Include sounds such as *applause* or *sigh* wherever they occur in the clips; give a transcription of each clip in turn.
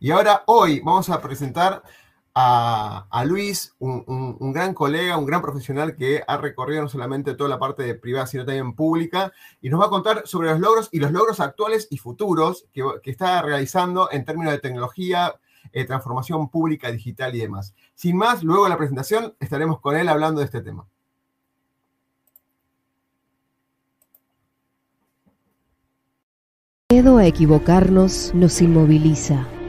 Y ahora, hoy, vamos a presentar a, Luis, un, gran colega, un gran profesional que ha recorrido no solamente toda la parte de privada, sino también pública, y nos va a contar sobre los logros y los logros actuales y futuros que, está realizando en términos de tecnología, eh, transformación pública, digital y demás. Sin más, luego de la presentación estaremos con él hablando de este tema. Miedo a equivocarnos nos inmoviliza,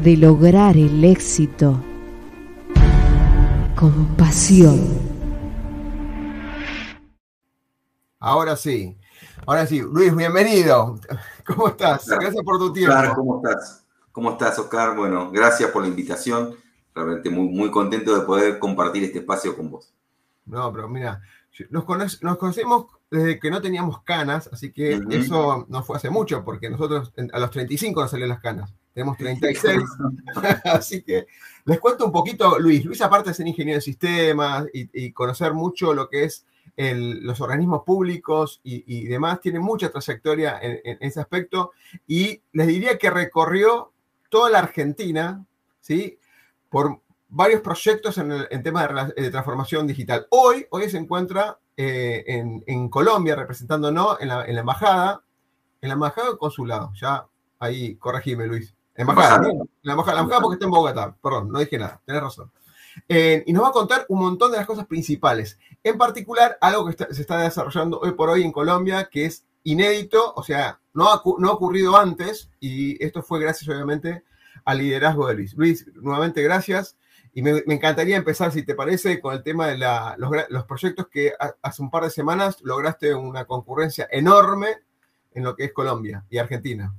De lograr el éxito compasión. Ahora sí, ahora sí. Luis, bienvenido. ¿Cómo estás? Gracias por tu tiempo. Oscar, ¿cómo estás? ¿Cómo estás, Oscar? Bueno, gracias por la invitación. Realmente muy, muy contento de poder compartir este espacio con vos. No, pero mira, nos, conocemos desde que no teníamos canas, así que eso no fue hace mucho, porque nosotros a los 35 nos salieron las canas tenemos 36. *laughs* Así que les cuento un poquito, Luis. Luis, aparte de ser ingeniero de sistemas y, conocer mucho lo que es los organismos públicos y, demás, tiene mucha trayectoria en, ese aspecto. Y les diría que recorrió toda la Argentina, ¿sí? Por varios proyectos en, el, tema de, transformación digital. Hoy, hoy se encuentra eh, en, Colombia representándonos en la, en la embajada, en la embajada o consulado. Ya ahí, corregime, Luis. Embajada, la embajada, la embajada porque está en Bogotá, perdón, no dije nada, tenés razón. Eh, y nos va a contar un montón de las cosas principales. En particular, algo que se está desarrollando hoy por hoy en Colombia, que es inédito, o sea, no ha, no ha ocurrido antes, y esto fue gracias obviamente al liderazgo de Luis. Luis, nuevamente gracias. Y me, encantaría empezar, si te parece, con el tema de los, los, proyectos que hace un par de semanas lograste una concurrencia enorme en lo que es Colombia y Argentina.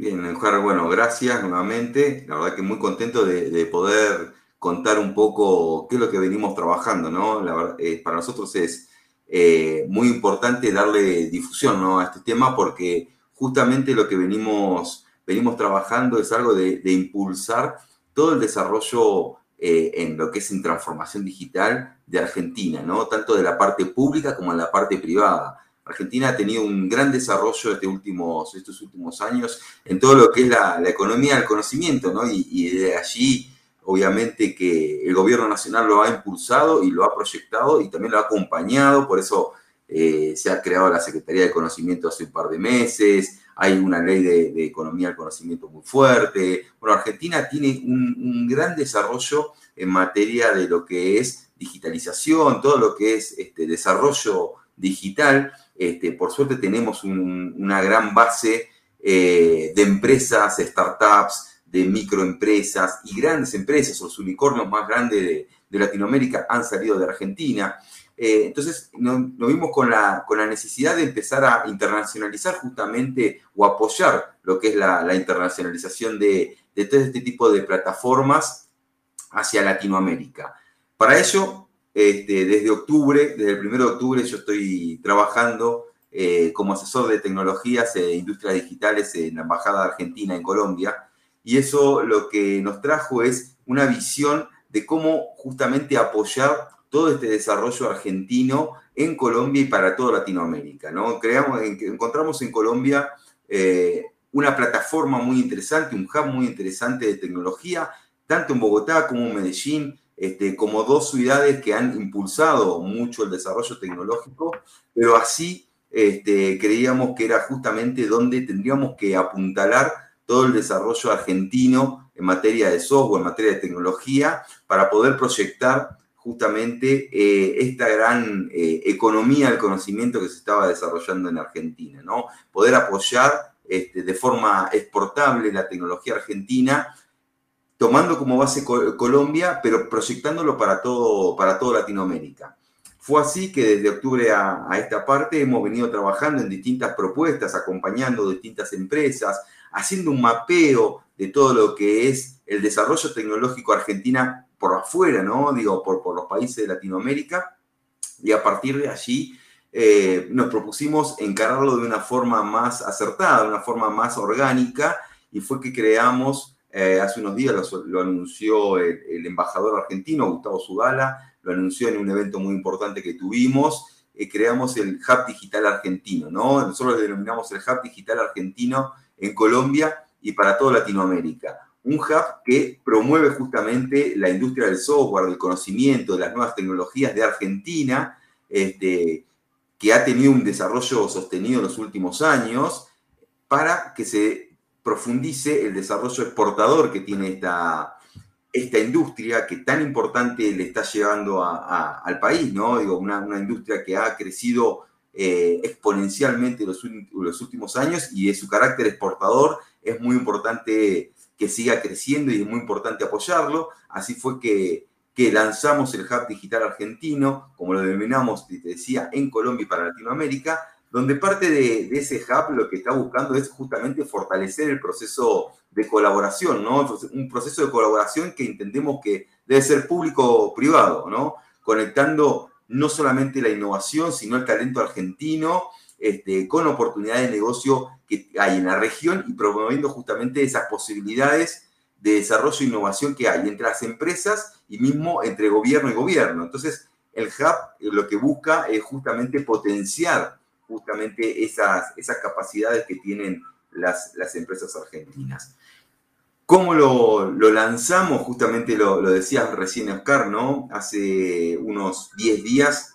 Bien, Juan, bueno, gracias nuevamente. La verdad que muy contento de, poder contar un poco qué es lo que venimos trabajando, ¿no? La eh, para nosotros es eh, muy importante darle difusión ¿no? a este tema porque justamente lo que venimos, venimos trabajando es algo de, impulsar todo el desarrollo eh, en lo que es en transformación digital de Argentina, ¿no? Tanto de la parte pública como en la parte privada. Argentina ha tenido un gran desarrollo este estos últimos años en todo lo que es la, economía del conocimiento, ¿no? Y, de allí, obviamente, que el gobierno nacional lo ha impulsado y lo ha proyectado y también lo ha acompañado, por eso eh, se ha creado la Secretaría de Conocimiento hace un par de meses, hay una ley de, economía del conocimiento muy fuerte. Bueno, Argentina tiene un, un gran desarrollo en materia de lo que es digitalización, todo lo que es este, desarrollo digital. Este, por suerte tenemos una gran base eh, de empresas, startups, de microempresas y grandes empresas, los unicornios más grandes de, Latinoamérica han salido de Argentina. Eh, entonces nos, vimos con la, necesidad de empezar a internacionalizar justamente o apoyar lo que es la, internacionalización de, de, todo este tipo de plataformas hacia Latinoamérica. Para ello este, desde octubre, desde el 1 de octubre, yo estoy trabajando eh, como asesor de tecnologías e industrias digitales en la Embajada Argentina en Colombia. Y eso lo que nos trajo es una visión de cómo justamente apoyar todo este desarrollo argentino en Colombia y para toda Latinoamérica. ¿no? Creamos, encontramos en Colombia eh, una plataforma muy interesante, un hub muy interesante de tecnología, tanto en Bogotá como en Medellín, este, como dos ciudades que han impulsado mucho el desarrollo tecnológico, pero así este, creíamos que era justamente donde tendríamos que apuntalar todo el desarrollo argentino en materia de software, en materia de tecnología, para poder proyectar justamente eh, esta gran eh, economía del conocimiento que se estaba desarrollando en Argentina, ¿no? Poder apoyar este, de forma exportable la tecnología argentina tomando como base Colombia, pero proyectándolo para todo, para toda Latinoamérica. Fue así que desde octubre a, esta parte hemos venido trabajando en distintas propuestas, acompañando distintas empresas, haciendo un mapeo de todo lo que es el desarrollo tecnológico argentina por afuera, ¿no? Digo, por, por los países de Latinoamérica. Y a partir de allí eh, nos propusimos encararlo de una forma más acertada, de una forma más orgánica, y fue que creamos, eh, hace unos días lo, anunció el, embajador argentino, Gustavo Sudala, lo anunció en un evento muy importante que tuvimos, eh, creamos el Hub Digital Argentino, ¿no? Nosotros lo denominamos el Hub Digital Argentino en Colombia y para toda Latinoamérica. Un hub que promueve justamente la industria del software, del conocimiento, de las nuevas tecnologías de Argentina, este, que ha tenido un desarrollo sostenido en los últimos años, para que se profundice el desarrollo exportador que tiene esta, esta industria que tan importante le está llevando al país, ¿no? Digo, una, industria que ha crecido eh, exponencialmente los, los últimos años y de su carácter exportador es muy importante que siga creciendo y es muy importante apoyarlo. Así fue que que lanzamos el Hub Digital Argentino, como lo denominamos, te decía, en Colombia y para Latinoamérica, donde parte de, ese hub lo que está buscando es justamente fortalecer el proceso de colaboración, ¿no? Un proceso de colaboración que entendemos que debe ser público-privado, ¿no? Conectando no solamente la innovación, sino el talento argentino este, con oportunidades de negocio que hay en la región y promoviendo justamente esas posibilidades de desarrollo e innovación que hay entre las empresas y mismo entre gobierno y gobierno. Entonces, el hub lo que busca es justamente potenciar justamente esas, esas capacidades que tienen las, las empresas argentinas. ¿Cómo lo, lo lanzamos? Justamente lo, lo decías recién, Oscar, ¿no? Hace unos 10 días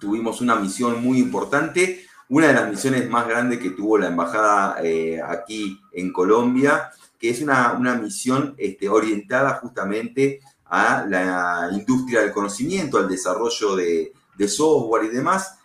tuvimos una misión muy importante, una de las misiones más grandes que tuvo la embajada eh, aquí en Colombia, que es una, misión este, orientada justamente a la industria del conocimiento, al desarrollo de, software y demás.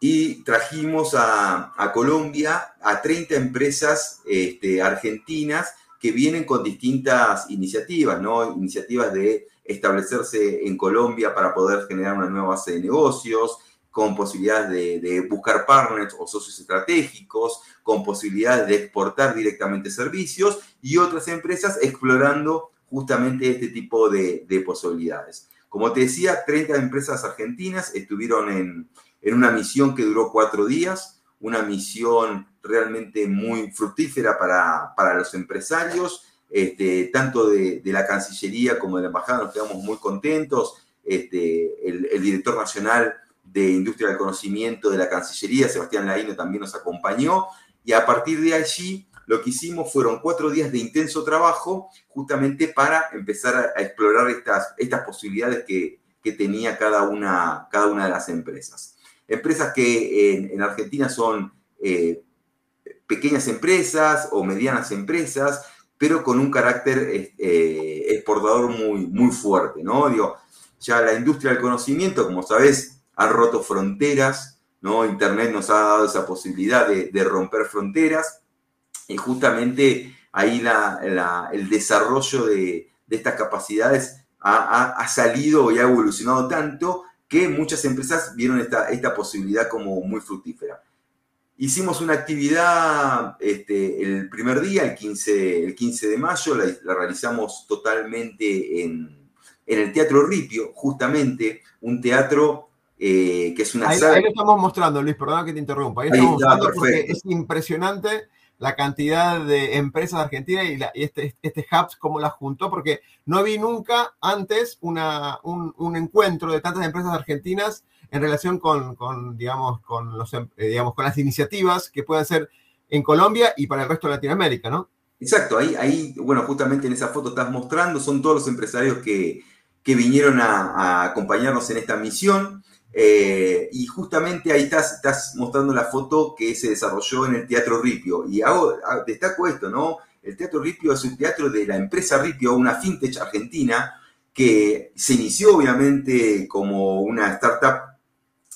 Y trajimos a, Colombia a 30 empresas este, argentinas que vienen con distintas iniciativas, ¿no? Iniciativas de establecerse en Colombia para poder generar una nueva base de negocios, con posibilidades de, buscar partners o socios estratégicos, con posibilidades de exportar directamente servicios y otras empresas explorando justamente este tipo de, posibilidades. Como te decía, 30 empresas argentinas estuvieron en, una misión que duró cuatro días, una misión realmente muy fructífera para, los empresarios, este, tanto de, la Cancillería como de la Embajada, nos quedamos muy contentos. Este, el, el director nacional de Industria del Conocimiento de la Cancillería, Sebastián Laino también nos acompañó, y a partir de allí lo que hicimos fueron cuatro días de intenso trabajo justamente para empezar a, explorar estas, estas posibilidades que, tenía cada una, cada una de las empresas. Empresas que en, Argentina son eh, pequeñas empresas o medianas empresas, pero con un carácter eh, exportador muy, muy fuerte, ¿no? Digo, ya la industria del conocimiento, como sabes, ha roto fronteras, ¿no? Internet nos ha dado esa posibilidad de, romper fronteras y justamente ahí el desarrollo de, estas capacidades ha, salido y ha evolucionado tanto que muchas empresas vieron esta, esta posibilidad como muy fructífera. Hicimos una actividad este, el primer día, el 15, el 15 de mayo, la, realizamos totalmente en, en, el Teatro Ripio, justamente un teatro eh, que es una ahí, Ahí lo estamos mostrando, Luis, perdona que te interrumpa. Ahí, estamos mostrando porque es impresionante la cantidad de empresas argentinas y, y este, este Hubs, cómo las juntó, porque no vi nunca antes una, un, encuentro de tantas empresas argentinas en relación con, con digamos, con, los, em, eh, digamos, con las iniciativas que pueden ser en Colombia y para el resto de Latinoamérica, ¿no? Exacto, ahí, ahí bueno, justamente en esa foto estás mostrando, son todos los empresarios que, que vinieron a acompañarnos en esta misión. Eh, y justamente ahí estás, estás, mostrando la foto que se desarrolló en el Teatro Ripio. Y hago, destaco esto, ¿no? El Teatro Ripio es un teatro de la empresa Ripio, una fintech argentina, que se inició obviamente como una startup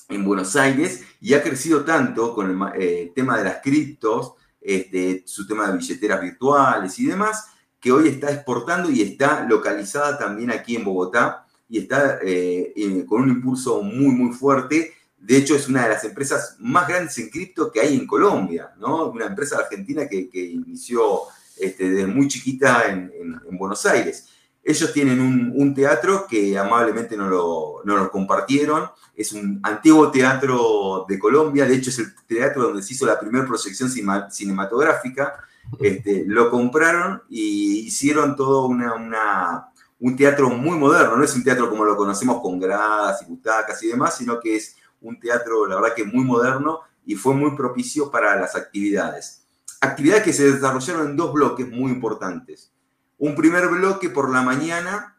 en Buenos Aires y ha crecido tanto con el eh, tema de las criptos, este, su tema de billeteras virtuales y demás, que hoy está exportando y está localizada también aquí en Bogotá y está eh, con un impulso muy, muy fuerte. De hecho, es una de las empresas más grandes en cripto que hay en Colombia, ¿no? Una empresa argentina que, inició este, desde muy chiquita en, Buenos Aires. Ellos tienen un, teatro que amablemente nos lo, nos lo, compartieron. Es un antiguo teatro de Colombia. De hecho, es el teatro donde se hizo la primera proyección cinematográfica. Este, lo compraron y hicieron todo una, un teatro muy moderno. No es un teatro como lo conocemos con gradas y butacas y demás, sino que es un teatro, la verdad que muy moderno y fue muy propicio para las actividades. Actividades que se desarrollaron en dos bloques muy importantes. Un primer bloque por la mañana,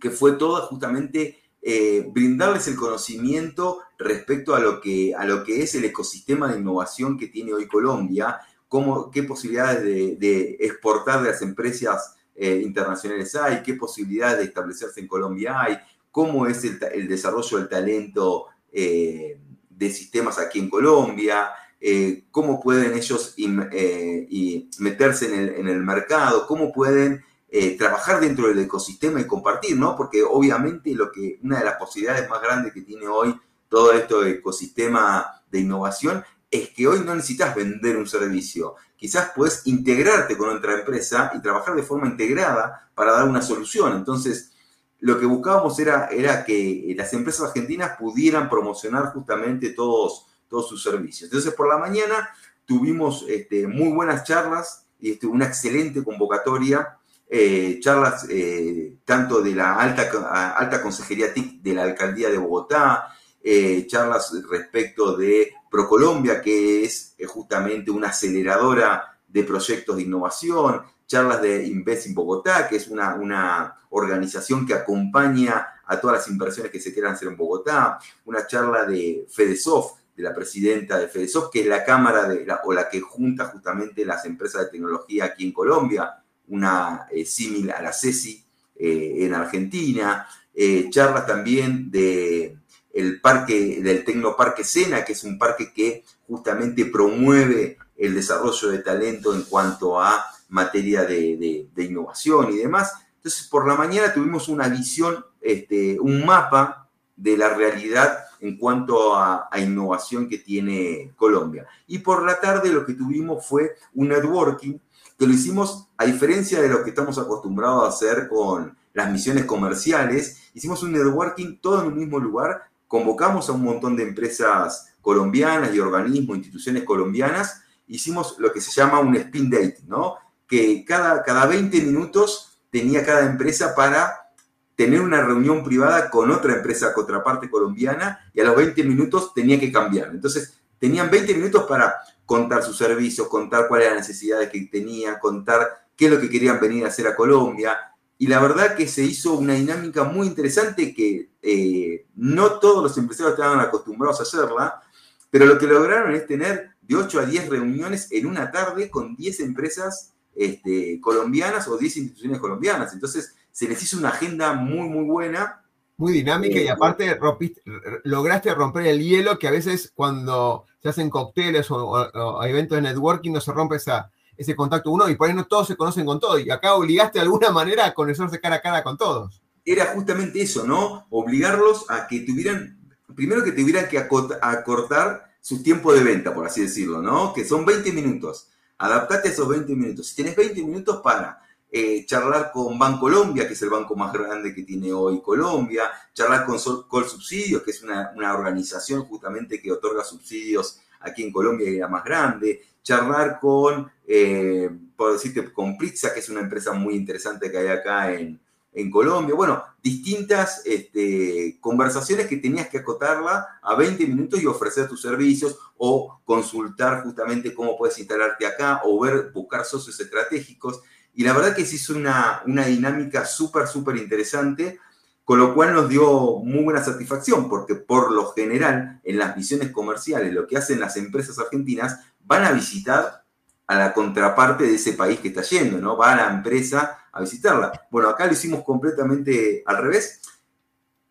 que fue todo justamente eh, brindarles el conocimiento respecto a lo, que, a lo que es el ecosistema de innovación que tiene hoy Colombia, cómo, qué posibilidades de, exportar de las empresas eh, internacionales hay, qué posibilidades de establecerse en Colombia hay, cómo es el, el desarrollo del talento eh, de sistemas aquí en Colombia, eh, cómo pueden ellos eh, meterse en el, mercado, cómo pueden trabajar dentro del ecosistema y compartir, ¿no? Porque obviamente lo que, una de las posibilidades más grandes que tiene hoy todo esto de ecosistema de innovación es que hoy no necesitas vender un servicio. Quizás puedes integrarte con otra empresa y trabajar de forma integrada para dar una solución. Entonces, lo que buscábamos era, era que las empresas argentinas pudieran promocionar justamente todos, todos sus servicios. Entonces, por la mañana tuvimos este, muy buenas charlas y este, una excelente convocatoria, eh, charlas eh, tanto de la alta, alta consejería TIC de la alcaldía de Bogotá, eh, charlas respecto de Procolombia, que es justamente una aceleradora de proyectos de innovación, charlas de Invest in Bogotá, que es una, una organización que acompaña a todas las inversiones que se quieran hacer en Bogotá, una charla de FedeSoft, de la presidenta de FedeSoft, que es la cámara de o la que junta justamente las empresas de tecnología aquí en Colombia, una eh, similar a la CESI eh, en Argentina, eh, charlas también de el parque, del Tecnoparque Sena, que es un parque que justamente promueve el desarrollo de talento en cuanto a materia de, innovación y demás. Entonces, por la mañana tuvimos una visión, este, un mapa de la realidad en cuanto a, innovación que tiene Colombia. Y por la tarde lo que tuvimos fue un networking que lo hicimos a diferencia de lo que estamos acostumbrados a hacer con las misiones comerciales. Hicimos un networking todo en un mismo lugar, convocamos a un montón de empresas colombianas y organismos, instituciones colombianas, hicimos lo que se llama un spin date, ¿no? que cada, cada 20 minutos tenía cada empresa para tener una reunión privada con otra empresa contraparte colombiana y a los 20 minutos tenía que cambiar. Entonces, tenían 20 minutos para contar sus servicios, contar cuáles eran las necesidades que tenían, contar qué es lo que querían venir a hacer a Colombia. Y la verdad que se hizo una dinámica muy interesante que eh, no todos los empresarios estaban acostumbrados a hacerla, pero lo que lograron es tener de 8 a 10 reuniones en una tarde con 10 empresas este, colombianas o 10 instituciones colombianas. Entonces, se les hizo una agenda muy, muy buena. Muy dinámica y eh, aparte lograste romper el hielo que a veces cuando se hacen cócteles o, eventos de networking no se rompe esa, ese contacto uno y por ahí no todos se conocen con todos y acá obligaste de alguna manera a conocerse cara a cara con todos. Era justamente eso, ¿no? Obligarlos a que tuvieran, primero que tuvieran que acortar su tiempo de venta, por así decirlo, ¿no? Que son 20 minutos adaptate a esos 20 minutos. Si tienes 20 minutos para eh, charlar con Bancolombia, que es el banco más grande que tiene hoy Colombia, charlar con Col Subsidios, que es una, organización justamente que otorga subsidios aquí en Colombia y la más grande, charlar con, eh, por decirte, con Pizza, que es una empresa muy interesante que hay acá en, en Colombia. Bueno, distintas este, conversaciones que tenías que acotarla a 20 minutos y ofrecer tus servicios o consultar justamente cómo puedes instalarte acá o ver, buscar socios estratégicos. Y la verdad que se hizo una, una dinámica súper, súper interesante, con lo cual nos dio muy buena satisfacción, porque por lo general en las misiones comerciales lo que hacen las empresas argentinas van a visitar a la contraparte de ese país que está yendo, ¿no? Va a la empresa a visitarla. Bueno, acá lo hicimos completamente al revés,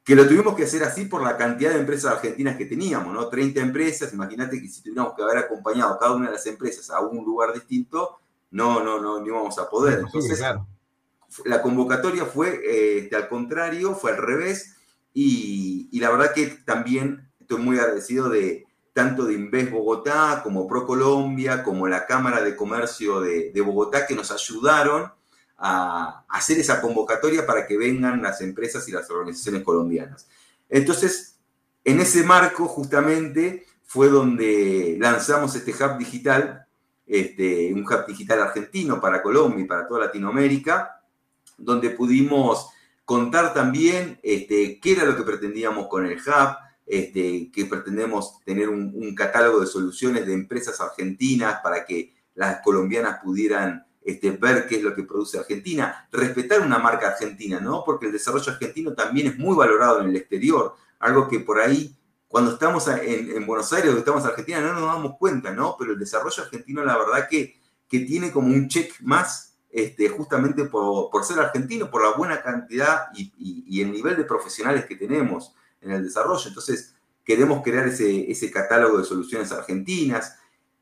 que lo tuvimos que hacer así por la cantidad de empresas argentinas que teníamos, ¿no? 30 empresas, imagínate que si tuviéramos que haber acompañado cada una de las empresas a un lugar distinto, no, no, no, no íbamos a poder. Entonces, la convocatoria fue este, al contrario, fue al revés, y, y la verdad que también estoy muy agradecido de tanto de Inves Bogotá como ProColombia, como la Cámara de Comercio de, Bogotá, que nos ayudaron a hacer esa convocatoria para que vengan las empresas y las organizaciones colombianas. Entonces, en ese marco justamente fue donde lanzamos este hub digital, este, un hub digital argentino para Colombia y para toda Latinoamérica, donde pudimos contar también este, qué era lo que pretendíamos con el hub, este, que pretendemos tener un, catálogo de soluciones de empresas argentinas para que las colombianas pudieran este, ver qué es lo que produce Argentina, respetar una marca argentina, ¿no? Porque el desarrollo argentino también es muy valorado en el exterior, algo que por ahí, cuando estamos en, Buenos Aires o estamos en Argentina, no nos damos cuenta, ¿no? Pero el desarrollo argentino, la verdad que, que tiene como un check más, este, justamente por, ser argentino, por la buena cantidad y el nivel de profesionales que tenemos en el desarrollo. Entonces, queremos crear ese, ese catálogo de soluciones argentinas,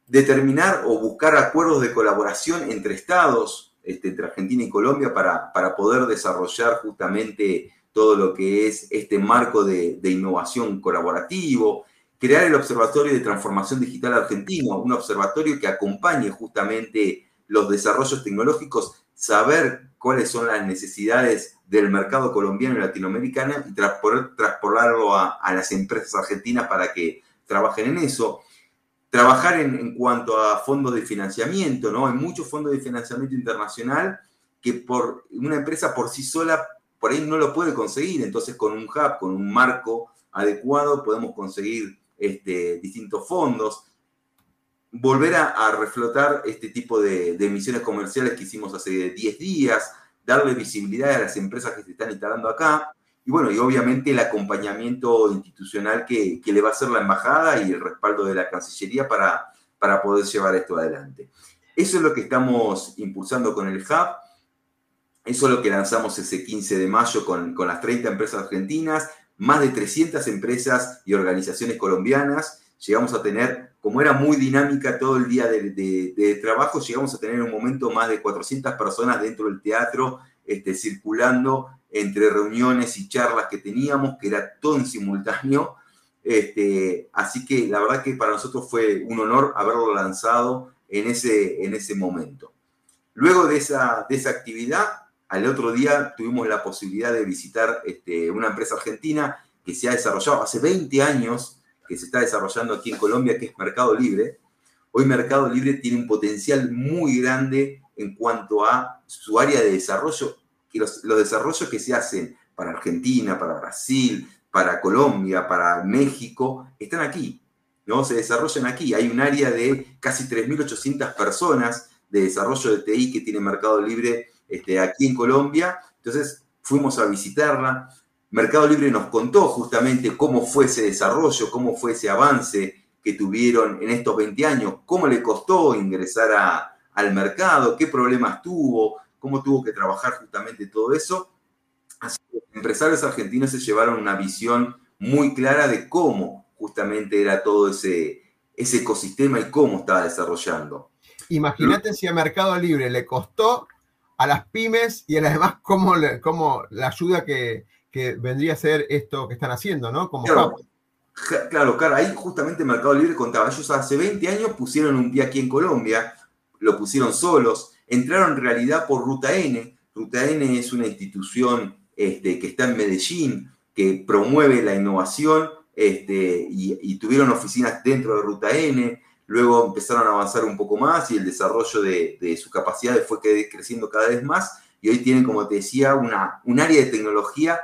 determinar o buscar acuerdos de colaboración entre estados, este, entre Argentina y Colombia, para, para, poder desarrollar justamente todo lo que es este marco de, de, innovación colaborativo, crear el Observatorio de Transformación Digital Argentino, un observatorio que acompañe justamente los desarrollos tecnológicos, saber cuáles son las necesidades del mercado colombiano y latinoamericano y transportarlo a, las empresas argentinas para que trabajen en eso. Trabajar en, cuanto a fondos de financiamiento, ¿no? Hay muchos fondos de financiamiento internacional que por una empresa por sí sola por ahí no lo puede conseguir. Entonces, con un hub, con un marco adecuado, podemos conseguir este, distintos fondos. Volver a, reflotar este tipo de, de emisiones comerciales que hicimos hace 10 días, darle visibilidad a las empresas que se están instalando acá. Y bueno, y obviamente el acompañamiento institucional que, le va a hacer la embajada y el respaldo de la Cancillería para, para poder llevar esto adelante. Eso es lo que estamos impulsando con el Hub. Eso es lo que lanzamos ese 15 de mayo con, con las 30 empresas argentinas, más de 300 empresas y organizaciones colombianas. Llegamos a tener como era muy dinámica todo el día de, trabajo, llegamos a tener un momento más de 400 personas dentro del teatro, este, circulando entre reuniones y charlas que teníamos, que era todo en simultáneo. Este, así que la verdad que para nosotros fue un honor haberlo lanzado en ese, en ese momento. Luego de esa, de esa actividad, al otro día tuvimos la posibilidad de visitar este, una empresa argentina que se ha desarrollado hace 20 años que se está desarrollando aquí en Colombia, que es Mercado Libre. Hoy Mercado Libre tiene un potencial muy grande en cuanto a su área de desarrollo, que los, desarrollos que se hacen para Argentina, para Brasil, para Colombia, para México, están aquí, ¿no? Se desarrollan aquí. Hay un área de casi 3.800 personas de desarrollo de TI que tiene Mercado Libre este, aquí en Colombia. Entonces fuimos a visitarla, Mercado Libre nos contó justamente cómo fue ese desarrollo, cómo fue ese avance que tuvieron en estos 20 años, cómo le costó ingresar al mercado, qué problemas tuvo, cómo tuvo que trabajar justamente todo eso. Así que los empresarios argentinos se llevaron una visión muy clara de cómo justamente era todo ese, ese ecosistema y cómo estaba desarrollando. Imagínate si a Mercado Libre le costó a las pymes y además cómo, cómo la ayuda que, que vendría a ser esto que están haciendo, ¿no? Como claro, claro, claro, ahí justamente Mercado Libre contaba, ellos hace 20 años pusieron un pie aquí en Colombia, lo pusieron solos, entraron en realidad por Ruta N, Ruta N es una institución este, que está en Medellín, que promueve la innovación este, y, tuvieron oficinas dentro de Ruta N, luego empezaron a avanzar un poco más y el desarrollo de, de sus capacidades fue creciendo cada vez más y hoy tienen, como te decía, una, un área de tecnología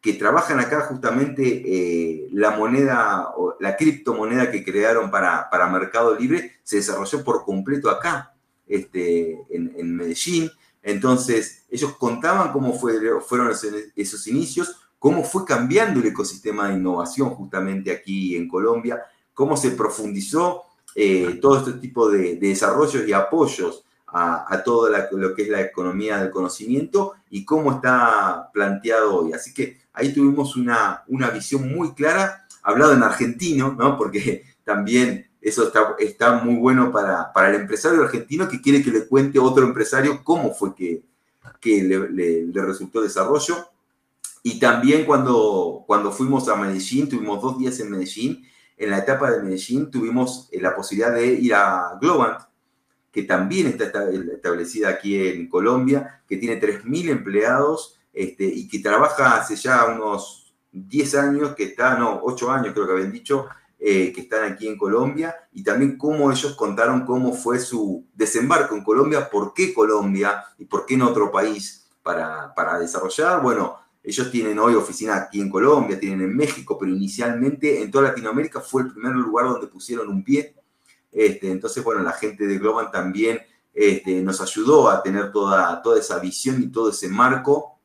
que trabajan acá justamente eh, la moneda o la criptomoneda que crearon para, para, Mercado Libre se desarrolló por completo acá, este, en, Medellín. Entonces, ellos contaban cómo fue, fueron esos, inicios, cómo fue cambiando el ecosistema de innovación justamente aquí en Colombia, cómo se profundizó eh, todo este tipo de, de desarrollos y apoyos a, todo lo que es la economía del conocimiento y cómo está planteado hoy. Así que ahí tuvimos una, una visión muy clara, hablado en argentino, ¿no? porque también eso está, está muy bueno para, para, el empresario argentino que quiere que le cuente otro empresario cómo fue que, que le, resultó desarrollo. Y también cuando, cuando fuimos a Medellín, tuvimos dos días en Medellín, en la etapa de Medellín tuvimos la posibilidad de ir a Globant, que también está establecida aquí en Colombia, que tiene 3.000 empleados este, y que trabaja hace ya unos 10 años, que está, no, 8 años creo que habían dicho, eh, que están aquí en Colombia, y también cómo ellos contaron cómo fue su desembarco en Colombia, por qué Colombia y por qué en otro país para, para desarrollar. Bueno, ellos tienen hoy oficina aquí en Colombia, tienen en México, pero inicialmente en toda Latinoamérica fue el primer lugar donde pusieron un pie este, entonces, bueno, la gente de Globan también este, nos ayudó a tener toda, toda esa visión y todo ese marco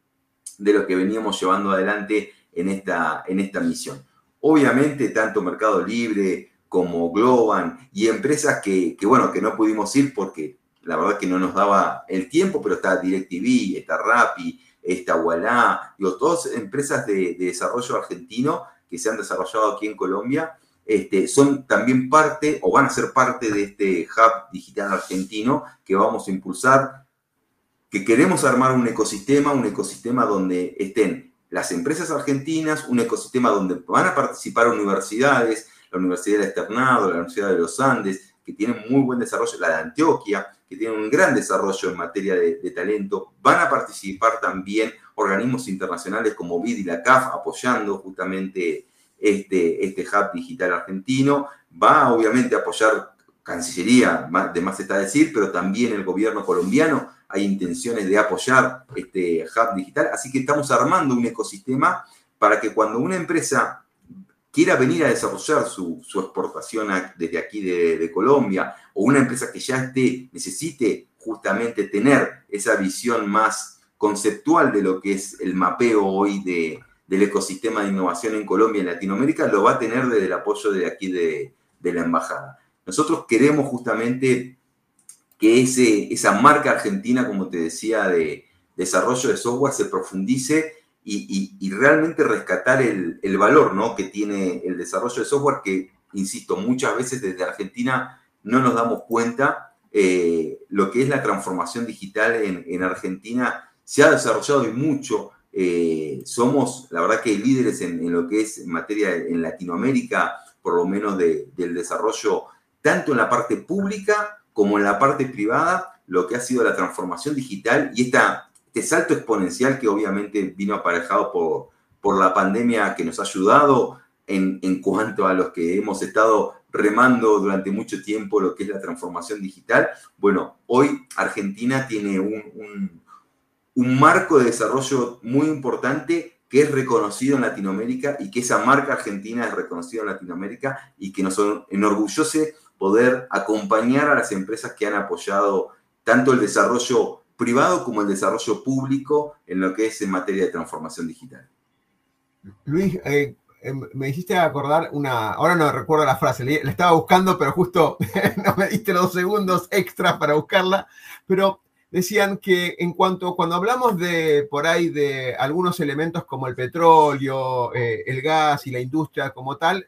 de lo que veníamos llevando adelante en esta, en esta misión. Obviamente, tanto Mercado Libre como Globan y empresas que, bueno, que no pudimos ir porque la verdad que no nos daba el tiempo, pero está DirecTV, está Rappi, está Walla, digo, todas empresas de, de desarrollo argentino que se han desarrollado aquí en Colombia este, son también parte o van a ser parte de este hub digital argentino que vamos a impulsar, que queremos armar un ecosistema, un ecosistema donde estén las empresas argentinas, un ecosistema donde van a participar universidades, la Universidad de Externado, la Universidad de los Andes, que tienen muy buen desarrollo, la de Antioquia, que tienen un gran desarrollo en materia de, talento, van a participar también organismos internacionales como BID y la CAF apoyando justamente este, este hub digital argentino. Va obviamente apoyar Cancillería, de más está decir, pero también el gobierno colombiano hay intenciones de apoyar este hub digital. Así que estamos armando un ecosistema para que cuando una empresa quiera venir a desarrollar su, exportación desde aquí de, Colombia, o una empresa que ya esté, necesite justamente tener esa visión más conceptual de lo que es el mapeo hoy de, del ecosistema de innovación en Colombia y Latinoamérica lo va a tener desde el apoyo de aquí de, la embajada. Nosotros queremos justamente que ese, esa marca argentina, como te decía, de desarrollo de software se profundice y, realmente rescatar el, valor ¿no? que tiene el desarrollo de software, que, insisto, muchas veces desde Argentina no nos damos cuenta eh, lo que es la transformación digital en, en Argentina. Se ha desarrollado y mucho eh, somos, la verdad que líderes en, lo que es en materia en Latinoamérica, por lo menos del desarrollo, tanto en la parte pública como en la parte privada, lo que ha sido la transformación digital y esta, este salto exponencial que obviamente vino aparejado por, por la pandemia que nos ha ayudado en, en cuanto a los que hemos estado remando durante mucho tiempo lo que es la transformación digital. Bueno, hoy Argentina tiene un un marco de desarrollo muy importante que es reconocido en Latinoamérica y que esa marca argentina es reconocida en Latinoamérica y que nos enorgullece poder acompañar a las empresas que han apoyado tanto el desarrollo privado como el desarrollo público en lo que es en materia de transformación digital. Luis, eh, em, me hiciste acordar una, ahora no recuerdo la frase, la estaba buscando, pero justo *laughs* no me diste los segundos extra para buscarla, pero decían que en cuanto, cuando hablamos de por ahí de algunos elementos como el petróleo, eh, el gas y la industria como tal,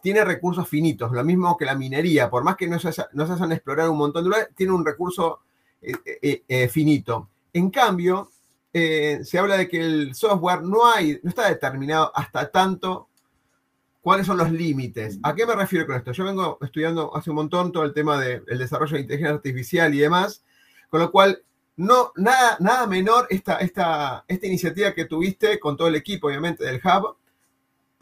tiene recursos finitos, lo mismo que la minería, por más que no se, no se hayan explorado un montón de lugares, tiene un recurso eh, eh, finito. En cambio, se habla de que el software no, hay, no está determinado hasta tanto cuáles son los límites. ¿A qué me refiero con esto? Yo vengo estudiando hace un montón todo el tema del desarrollo de inteligencia artificial y demás, con lo cual, no, nada, nada menor esta, esta, esta iniciativa que tuviste con todo el equipo, obviamente, del Hub,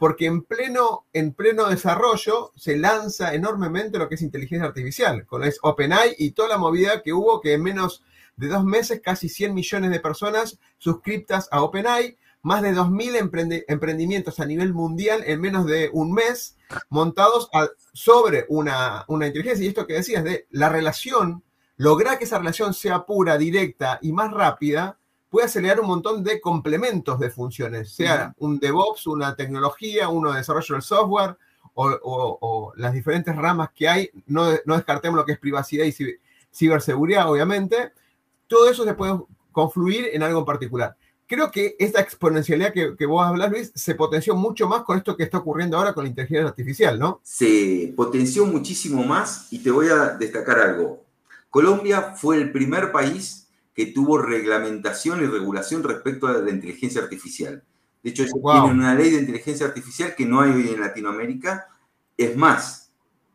porque en pleno, en pleno desarrollo se lanza enormemente lo que es inteligencia artificial, con es OpenAI y toda la movida que hubo, que en menos de dos meses casi 100 millones de personas suscriptas a OpenAI, más de 2.000 emprendimientos a nivel mundial en menos de un mes, montados sobre una, una inteligencia. Y esto que decías de la relación lograr que esa relación sea pura, directa y más rápida, puede acelerar un montón de complementos de funciones, sea un DevOps, una tecnología, uno de desarrollo del software o, las diferentes ramas que hay. No, no, descartemos lo que es privacidad y ciberseguridad, obviamente. Todo eso se puede confluir en algo en particular. Creo que esta exponencialidad que, que vos hablas, Luis, se potenció mucho más con esto que está ocurriendo ahora con la inteligencia artificial, ¿no? Se potenció muchísimo más y te voy a destacar algo Colombia fue el primer país que tuvo reglamentación y regulación respecto a la inteligencia artificial. De hecho, tiene una ley de inteligencia artificial que no hay hoy en Latinoamérica. Es más,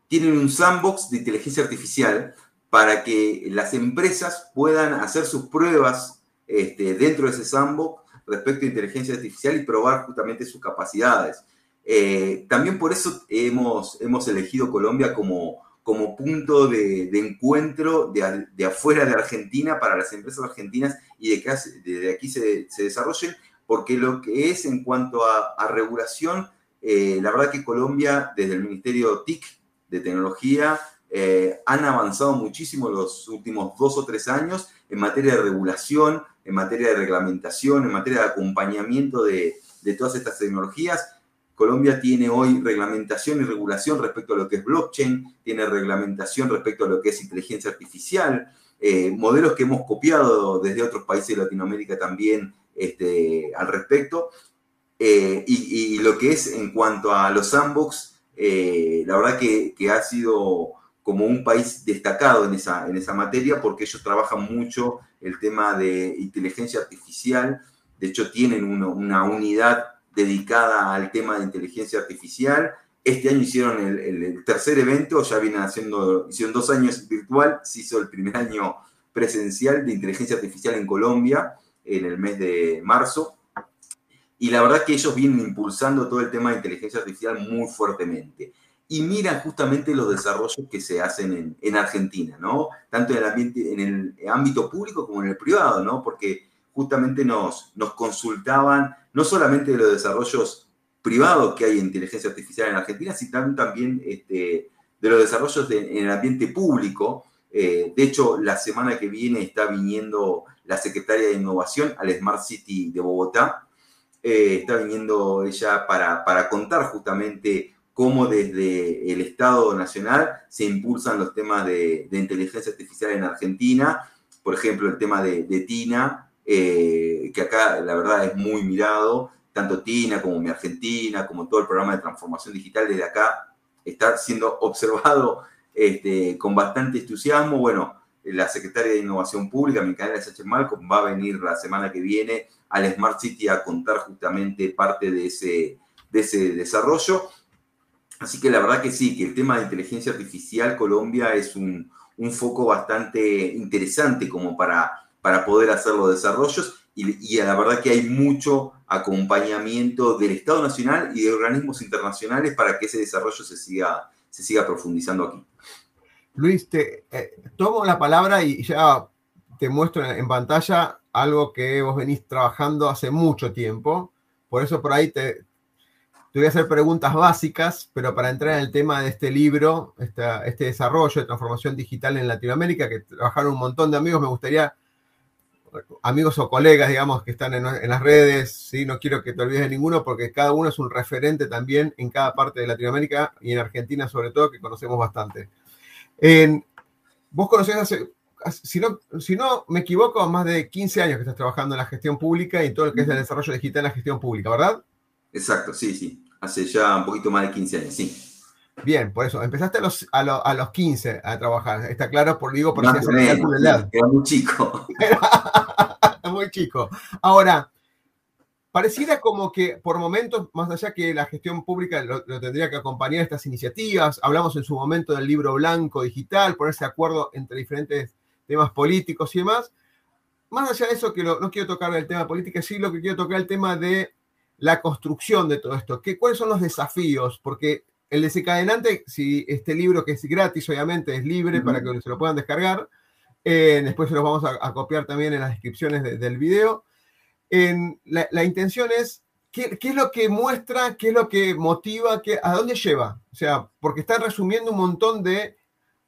tienen un sandbox de inteligencia artificial para que las empresas puedan hacer sus pruebas este, dentro de ese sandbox respecto a inteligencia artificial y probar justamente sus capacidades. Eh, también por eso hemos, hemos elegido Colombia como, como punto de, encuentro de, afuera de Argentina para las empresas argentinas y de que de aquí se, desarrollen, porque lo que es en cuanto a, regulación, eh, la verdad que Colombia, desde el Ministerio TIC de Tecnología, eh, han avanzado muchísimo los últimos dos o tres años en materia de regulación, en materia de reglamentación, en materia de acompañamiento de todas estas tecnologías Colombia tiene hoy reglamentación y regulación respecto a lo que es blockchain, tiene reglamentación respecto a lo que es inteligencia artificial, eh, modelos que hemos copiado desde otros países de Latinoamérica también este, al respecto. Eh, y, lo que es en cuanto a los sandbox, eh, la verdad que, ha sido como un país destacado en esa, en esa materia porque ellos trabajan mucho el tema de inteligencia artificial. De hecho, tienen una unidad dedicada al tema de inteligencia artificial. Este año hicieron el, tercer evento, ya vienen haciendo, hicieron dos años virtual, se hizo el primer año presencial de inteligencia artificial en Colombia en el mes de marzo. Y la verdad que ellos vienen impulsando todo el tema de inteligencia artificial muy fuertemente. Y miran justamente los desarrollos que se hacen en, en Argentina, ¿no? Tanto en el, ambiente, en el ámbito público como en el privado, ¿no? Porque justamente nos, nos consultaban no solamente de los desarrollos privados que hay en inteligencia artificial en Argentina, sino también este, de los desarrollos en el ambiente público. Eh, de hecho, la semana que viene está viniendo la secretaria de Innovación al Smart City de Bogotá. Eh, está viniendo ella para, para contar justamente cómo desde el Estado Nacional se impulsan los temas de, inteligencia artificial en Argentina. Por ejemplo, el tema de, de TINA, eh, que acá la verdad es muy mirado, tanto TINA como Mi Argentina, como todo el programa de transformación digital desde acá está siendo *laughs* observado este, con bastante entusiasmo. Bueno, la secretaria de Innovación Pública, Micaela Sánchez Malcolm, va a venir la semana que viene al Smart City a contar justamente parte de ese, de ese desarrollo. Así que la verdad que sí, que el tema de inteligencia artificial Colombia es un, un foco bastante interesante como para para poder hacer los desarrollos y, la verdad que hay mucho acompañamiento del Estado Nacional y de organismos internacionales para que ese desarrollo se siga, se siga profundizando aquí. Luis, te eh, tomo la palabra y ya te muestro en, pantalla algo que vos venís trabajando hace mucho tiempo. Por eso por ahí te, te voy a hacer preguntas básicas, pero para entrar en el tema de este libro, este desarrollo de transformación digital en Latinoamérica, que trabajaron un montón de amigos, me gustaría amigos o colegas, digamos, que están en, las redes, ¿sí? no quiero que te olvides de ninguno porque cada uno es un referente también en cada parte de Latinoamérica y en Argentina sobre todo, que conocemos bastante. vos conocés hace, si no, si no me equivoco, más de 15 años que estás trabajando en la gestión pública y todo lo que es el desarrollo digital en la gestión pública, ¿verdad? Exacto, sí, sí. Hace ya un poquito más de 15 años, sí. Bien, por eso, empezaste a los, a, los 15 a trabajar, está claro, por digo, por si hace edad. Era muy chico. *laughs* muy chico. Ahora, pareciera como que por momentos, más allá que la gestión pública lo, tendría que acompañar estas iniciativas, hablamos en su momento del libro blanco digital, ponerse de acuerdo entre diferentes temas políticos y demás. Más allá de eso, que no quiero tocar el tema político, sí lo que quiero tocar el tema de la construcción de todo esto. ¿Qué, ¿Cuáles son los desafíos? Porque el desencadenante, si este libro que es gratis, obviamente, es libre para que se lo puedan descargar. Eh, después se los vamos a, copiar también en las descripciones del video. la, intención es, ¿qué, es lo que muestra, qué es lo que motiva, qué, a dónde lleva? O sea, porque están resumiendo un montón de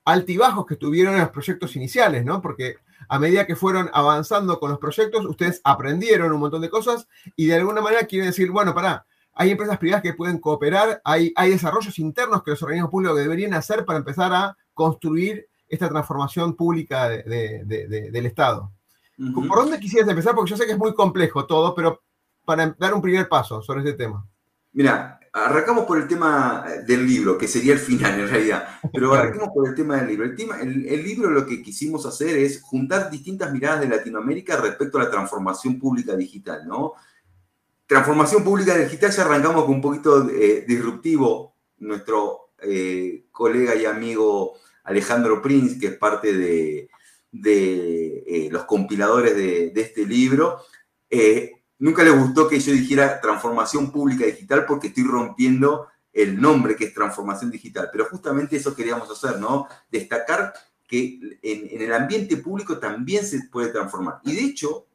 altibajos que tuvieron en los proyectos iniciales, ¿no? Porque a medida que fueron avanzando con los proyectos, ustedes aprendieron un montón de cosas y de alguna manera quieren decir, bueno, pará, hay empresas privadas que pueden cooperar, hay, hay desarrollos internos que los organismos públicos deberían hacer para empezar a construir esta transformación pública del Estado. ¿Por dónde quisieras empezar? Porque yo sé que es muy complejo todo, pero para dar un primer paso sobre este tema. Mira, arrancamos por el tema del libro, que sería el final en realidad, pero arrancamos por el tema del libro. El, tema, el, el, libro lo que quisimos hacer es juntar distintas miradas de Latinoamérica respecto a la transformación pública digital, ¿no? Transformación pública digital, ya arrancamos con un poquito eh, disruptivo nuestro eh, colega y amigo Alejandro Prince, que es parte de, de los compiladores de, de, este libro, nunca le gustó que yo dijera transformación pública digital porque estoy rompiendo el nombre que es transformación digital. Pero justamente eso queríamos hacer, ¿no? Destacar que en, el ambiente público también se puede transformar. Y de hecho,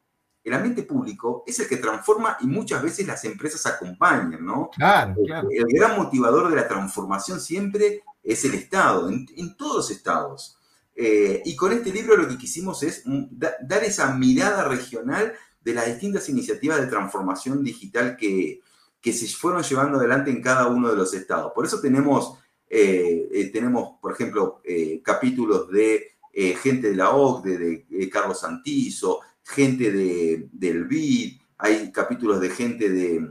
el ambiente público es el que transforma y muchas veces las empresas acompañan, ¿no? Claro, claro. El, gran motivador de la transformación siempre es el Estado, en, todos los estados. Eh, y con este libro lo que quisimos es dar esa mirada regional de las distintas iniciativas de transformación digital que, que se fueron llevando adelante en cada uno de los estados. Por eso tenemos, eh, eh, tenemos por ejemplo, eh, capítulos de gente de la OCDE, de, Carlos Santizo, gente de, del BID, hay capítulos de gente de,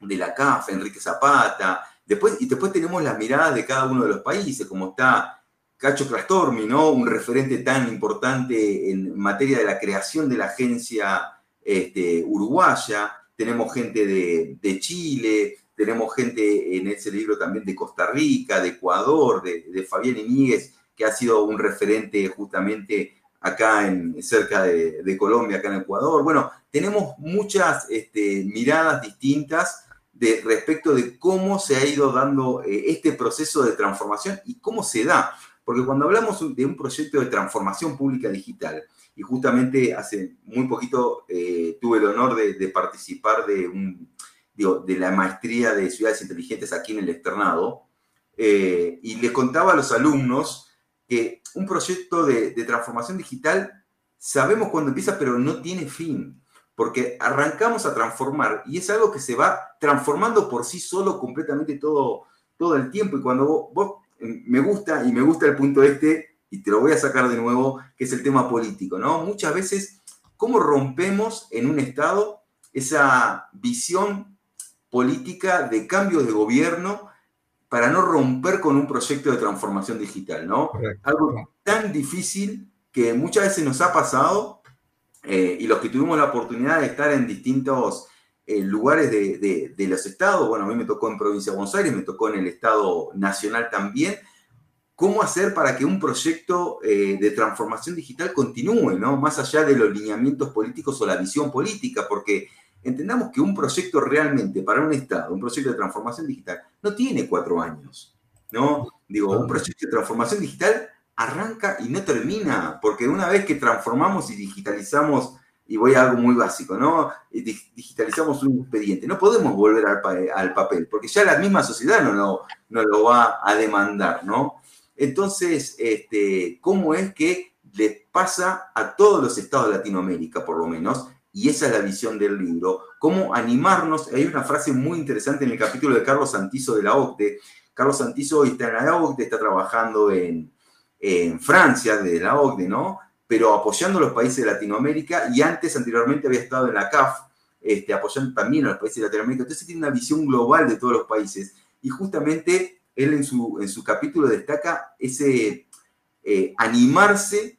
de la CAF, Enrique Zapata, después, y después tenemos las miradas de cada uno de los países, como está Cacho Crastormi, ¿no? un referente tan importante en materia de la creación de la agencia este, uruguaya, tenemos gente de, Chile, tenemos gente en ese libro también de Costa Rica, de Ecuador, de, Fabián Iñiguez, que ha sido un referente justamente acá en, cerca de, Colombia, acá en Ecuador. Bueno, tenemos muchas este, miradas distintas de, respecto de cómo se ha ido dando eh, este proceso de transformación y cómo se da. Porque cuando hablamos de un proyecto de transformación pública digital, y justamente hace muy poquito eh, tuve el honor de, participar de, la maestría de ciudades inteligentes aquí en el externado, eh, y les contaba a los alumnos que un proyecto de, transformación digital sabemos cuándo empieza, pero no tiene fin, porque arrancamos a transformar y es algo que se va transformando por sí solo completamente todo, todo el tiempo. Y cuando vos me gusta, y me gusta el punto este, y te lo voy a sacar de nuevo, que es el tema político, ¿no? Muchas veces, ¿cómo rompemos en un Estado esa visión política de cambios de gobierno para no romper con un proyecto de transformación digital, ¿no? Algo tan difícil que muchas veces nos ha pasado eh, y los que tuvimos la oportunidad de estar en distintos eh, lugares de, de, los estados, bueno, a mí me tocó en Provincia de Buenos Aires, me tocó en el Estado Nacional también, cómo hacer para que un proyecto eh, de transformación digital continúe, ¿no? Más allá de los lineamientos políticos o la visión política, porque entendamos que un proyecto realmente para un Estado, un proyecto de transformación digital, no tiene cuatro años, ¿no? Digo, un proyecto de transformación digital arranca y no termina, porque una vez que transformamos y digitalizamos, y voy a algo muy básico, ¿no? Digitalizamos un expediente, no podemos volver al, papel, porque ya la misma sociedad no lo, no lo va a demandar, ¿no? Entonces, este, ¿cómo es que le pasa a todos los estados de Latinoamérica, por lo menos? Y esa es la visión del libro. ¿Cómo animarnos? Hay una frase muy interesante en el capítulo de Carlos Santizo de la OCDE. Carlos Santizo hoy está en la OCDE, está trabajando en, Francia, de la OCDE, ¿no? Pero apoyando a los países de Latinoamérica y antes, anteriormente, había estado en la CAF, este, apoyando también a los países de Latinoamérica. Entonces tiene una visión global de todos los países. Y justamente él en su, en su capítulo destaca ese eh, animarse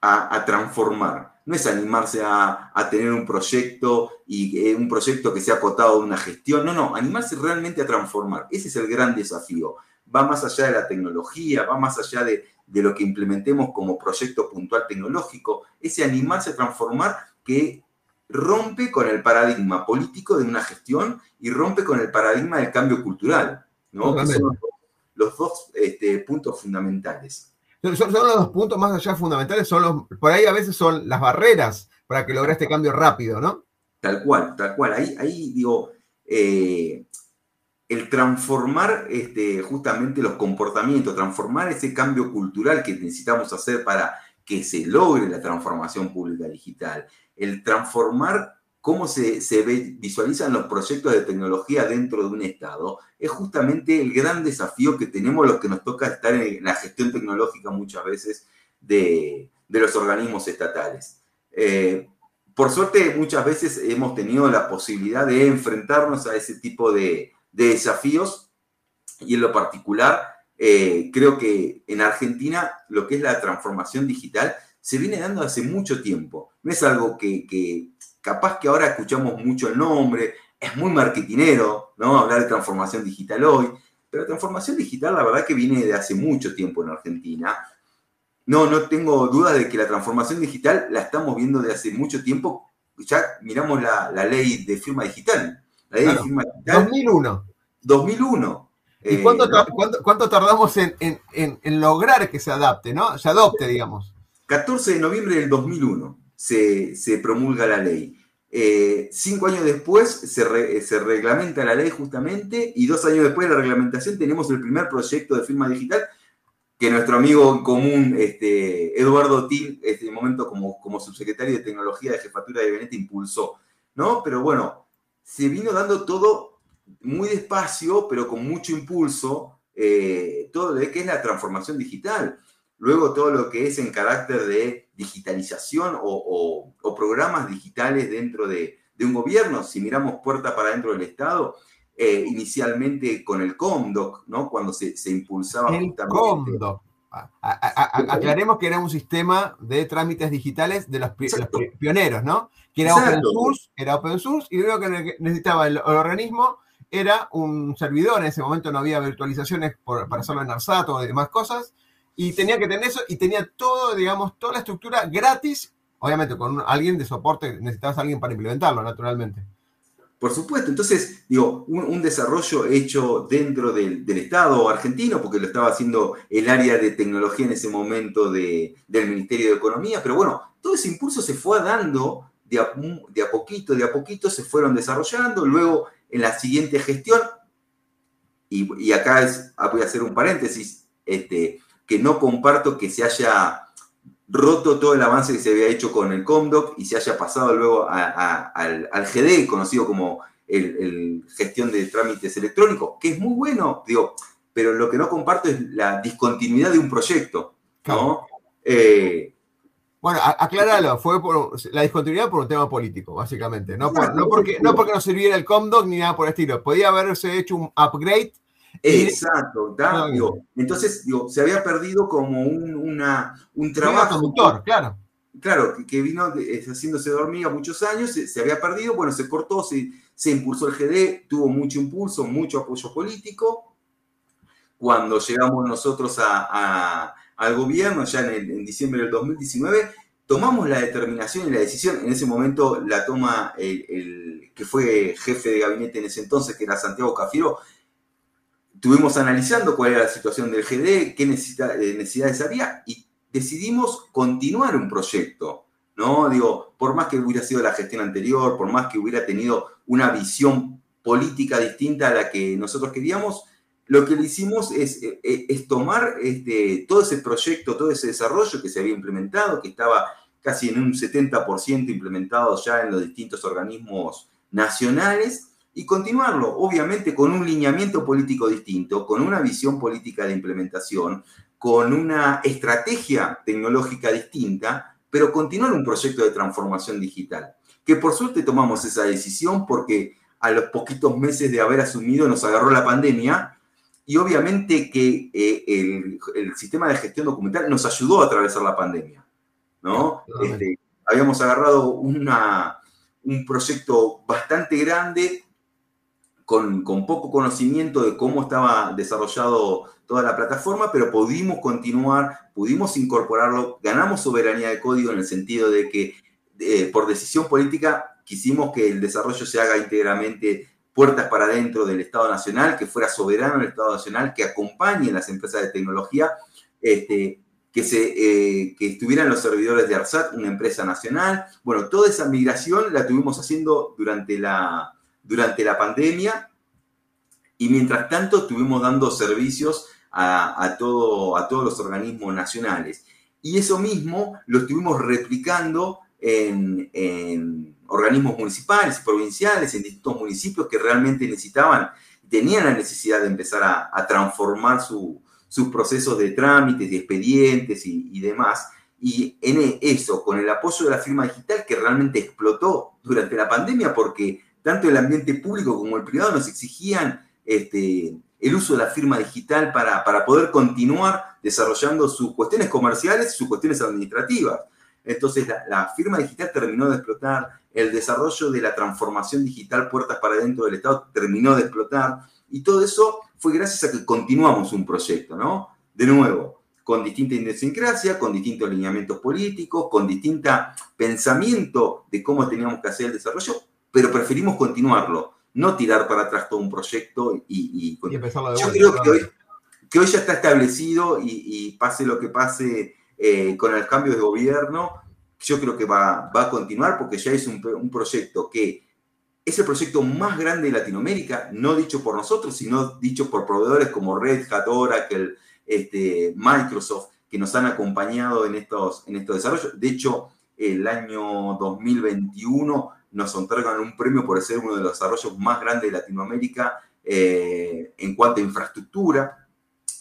a, transformar. No es animarse a, tener un proyecto y eh, un proyecto que sea acotado de una gestión. No, no, animarse realmente a transformar. Ese es el gran desafío. Va más allá de la tecnología, va más allá de, de lo que implementemos como proyecto puntual tecnológico. Ese animarse a transformar que rompe con el paradigma político de una gestión y rompe con el paradigma del cambio cultural. ¿no? son los dos este, puntos fundamentales. Son, los dos puntos más allá fundamentales, son los, por ahí a veces son las barreras para que logre este cambio rápido, ¿no? Tal cual, tal cual. Ahí, ahí digo, eh, el transformar este, justamente los comportamientos, transformar ese cambio cultural que necesitamos hacer para que se logre la transformación pública digital, el transformar cómo se, visualizan los proyectos de tecnología dentro de un Estado, es justamente el gran desafío que tenemos los que nos toca estar en la gestión tecnológica muchas veces de, los organismos estatales. Eh, por suerte, muchas veces hemos tenido la posibilidad de enfrentarnos a ese tipo de, desafíos y en lo particular, eh, creo que en Argentina lo que es la transformación digital se viene dando hace mucho tiempo. No es algo que capaz que ahora escuchamos mucho el nombre, es muy marketinero, ¿no? Hablar de transformación digital hoy, Pero la transformación digital, la verdad que viene de hace mucho tiempo en Argentina. No, no tengo duda de que la transformación digital la estamos viendo de hace mucho tiempo. Ya miramos la, ley de firma digital. La ley de firma digital. 2001. 2001. ¿Y eh, cuánto, tardamos en, lograr que se adapte, ¿no? Se adopte, digamos. 14 de noviembre del 2001 se, promulga la ley. Eh, cinco años después se, se, reglamenta la ley justamente y dos años después de la reglamentación tenemos el primer proyecto de firma digital que nuestro amigo en común, este, Eduardo Til, este momento como, como subsecretario de Tecnología de Jefatura de Gabinete, impulsó. ¿no? Pero bueno, se vino dando todo muy despacio, pero con mucho impulso, eh, todo lo que es la transformación digital. Luego todo lo que es en carácter de digitalización o, programas digitales dentro de, un gobierno. Si miramos puerta para dentro del Estado, eh, inicialmente con el COMDOC, ¿no? Cuando se, impulsaba el COMDOC. aclaremos que era un sistema de trámites digitales de los, pioneros, ¿no? Que era open source, era open source, y luego que necesitaba el, organismo era un servidor, en ese momento no había virtualizaciones para hacerlo en ARSAT o demás cosas, y tenía que tener eso y tenía todo, digamos, toda la estructura gratis. Obviamente, con alguien de soporte necesitabas a alguien para implementarlo, naturalmente. Por supuesto, entonces, digo, un, desarrollo hecho dentro del, Estado argentino, porque lo estaba haciendo el área de tecnología en ese momento del Ministerio de Economía, pero bueno, todo ese impulso se fue dando de a, de a poquito, de a poquito se fueron desarrollando, luego en la siguiente gestión, y, acá voy a hacer un paréntesis, este, que no comparto que se haya roto todo el avance que se había hecho con el Comdoc y se haya pasado luego al, GD, conocido como el, gestión de trámites electrónicos, que es muy bueno, digo, pero lo que no comparto es la discontinuidad de un proyecto, ¿no? Eh, bueno, aclaralo, fue por la discontinuidad por un tema político, básicamente. No, no, porque, no porque no sirviera el Comdoc ni nada por el estilo. Podía haberse hecho un upgrade Exacto, entonces digo, se había perdido como un, una, un trabajo. Conductor, claro. Claro, que, vino haciéndose de hormiga muchos años, se, había perdido, bueno, se cortó, se, se impulsó el GD, tuvo mucho impulso, mucho apoyo político. Cuando llegamos nosotros a, al gobierno, ya en, en, diciembre del 2019, tomamos la determinación y la decisión, en ese momento la toma el, el que fue jefe de gabinete en ese entonces, que era Santiago Cafiero, estuvimos analizando cuál era la situación del GD, qué eh, necesidades había y decidimos continuar un proyecto, ¿no? Digo, por más que hubiera sido la gestión anterior, por más que hubiera tenido una visión política distinta a la que nosotros queríamos, lo que le hicimos es, eh, eh, es tomar este, todo ese proyecto, todo ese desarrollo que se había implementado, que estaba casi en un 70% implementado ya en los distintos organismos nacionales, y continuarlo, obviamente con un lineamiento político distinto, con una visión política de implementación, con una estrategia tecnológica distinta, pero continuar un proyecto de transformación digital. Que por suerte tomamos esa decisión porque a los poquitos meses de haber asumido nos agarró la pandemia y obviamente que eh, el, sistema de gestión documental nos ayudó a atravesar la pandemia. ¿no? Este, habíamos agarrado una, un proyecto bastante grande con, poco conocimiento de cómo estaba desarrollado toda la plataforma, pero pudimos continuar, pudimos incorporarlo, ganamos soberanía de código en el sentido de que eh, por decisión política quisimos que el desarrollo se haga íntegramente puertas para adentro del Estado Nacional, que fuera soberano el Estado Nacional, que acompañe las empresas de tecnología, este, que, se, eh, que estuvieran los servidores de ARSAT, una empresa nacional. Bueno, toda esa migración la tuvimos haciendo durante la, durante la pandemia y mientras tanto estuvimos dando servicios a, todo, a todos los organismos nacionales. Y eso mismo lo estuvimos replicando en, organismos municipales provinciales, en distintos municipios que realmente necesitaban, tenían la necesidad de empezar a, transformar sus procesos de trámites, de expedientes y, y, demás. Y en eso, con el apoyo de la firma digital que realmente explotó durante la pandemia, porque tanto el ambiente público como el privado nos exigían este, el uso de la firma digital para, para poder continuar desarrollando sus cuestiones comerciales y sus cuestiones administrativas. Entonces, la, firma digital terminó de explotar, el desarrollo de la transformación digital puertas para dentro del Estado terminó de explotar, y todo eso fue gracias a que continuamos un proyecto, ¿no? De nuevo, con distinta idiosincrasia, con distintos lineamientos políticos, con distinto pensamiento de cómo teníamos que hacer el desarrollo, pero preferimos continuarlo, no tirar para atrás todo un proyecto y... y, Yo creo que hoy, que hoy, ya está establecido y, pase lo que pase eh, con el cambio de gobierno, yo creo que va, va a continuar porque ya es un, un proyecto que es el proyecto más grande de Latinoamérica, no dicho por nosotros, sino dicho por proveedores como Red Hat, Oracle, este, Microsoft, que nos han acompañado en estos, en estos desarrollos. De hecho, el año 2021 nos otorgan un premio por ser uno de los desarrollos más grandes de Latinoamérica eh, en cuanto a infraestructura.